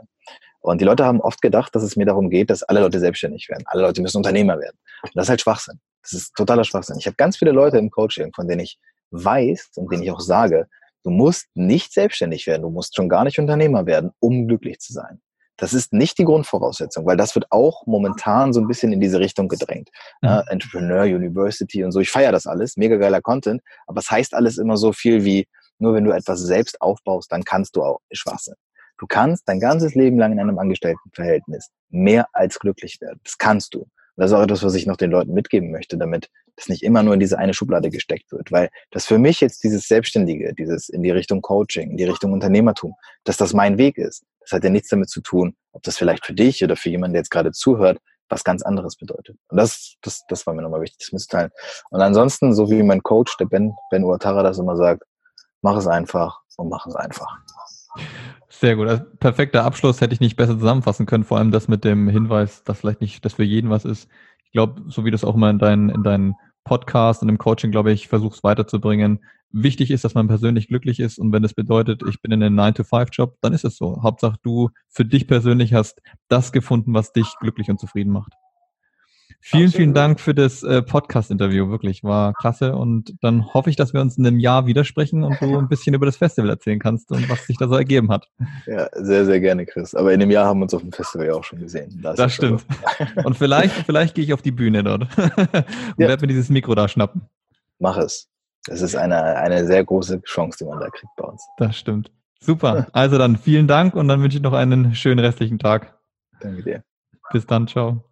Und die Leute haben oft gedacht, dass es mir darum geht, dass alle Leute selbstständig werden. Alle Leute müssen Unternehmer werden. Und das ist halt Schwachsinn. Das ist totaler Schwachsinn. Ich habe ganz viele Leute im Coaching, von denen ich weiß und denen ich auch sage, Du musst nicht selbstständig werden, du musst schon gar nicht Unternehmer werden, um glücklich zu sein. Das ist nicht die Grundvoraussetzung, weil das wird auch momentan so ein bisschen in diese Richtung gedrängt. Mhm. Ja, Entrepreneur University und so. Ich feiere das alles, mega geiler Content, aber es heißt alles immer so viel wie, nur wenn du etwas selbst aufbaust, dann kannst du auch Schwachsinn. Du kannst dein ganzes Leben lang in einem Angestelltenverhältnis mehr als glücklich werden. Das kannst du. Das ist auch etwas, was ich noch den Leuten mitgeben möchte, damit das nicht immer nur in diese eine Schublade gesteckt wird. Weil das für mich jetzt dieses Selbstständige, dieses in die Richtung Coaching, in die Richtung Unternehmertum, dass das mein Weg ist. Das hat ja nichts damit zu tun, ob das vielleicht für dich oder für jemanden, der jetzt gerade zuhört, was ganz anderes bedeutet. Und das, das, das war mir nochmal wichtig, das mitzuteilen. Und ansonsten, so wie mein Coach, der Ben, Ben Uatara, das immer sagt, mach es einfach und mach es einfach. Sehr gut. Also, perfekter Abschluss hätte ich nicht besser zusammenfassen können. Vor allem das mit dem Hinweis, dass vielleicht nicht das für jeden was ist. Ich glaube, so wie das auch immer in deinen, in deinen Podcast und im Coaching, glaube ich, versuchst weiterzubringen. Wichtig ist, dass man persönlich glücklich ist und wenn es bedeutet, ich bin in einem 9-to-5-Job, dann ist es so. Hauptsache du für dich persönlich hast das gefunden, was dich glücklich und zufrieden macht. Vielen, Absolut. vielen Dank für das äh, Podcast-Interview. Wirklich, war klasse. Und dann hoffe ich, dass wir uns in einem Jahr widersprechen und du ein bisschen über das Festival erzählen kannst und was sich da so ergeben hat. Ja, sehr, sehr gerne, Chris. Aber in einem Jahr haben wir uns auf dem Festival ja auch schon gesehen. Das, das stimmt. und vielleicht, vielleicht gehe ich auf die Bühne dort und ja. werde mir dieses Mikro da schnappen. Mach es. Das ist eine, eine sehr große Chance, die man da kriegt bei uns. Das stimmt. Super. Also dann vielen Dank und dann wünsche ich noch einen schönen restlichen Tag. Danke dir. Bis dann. Ciao.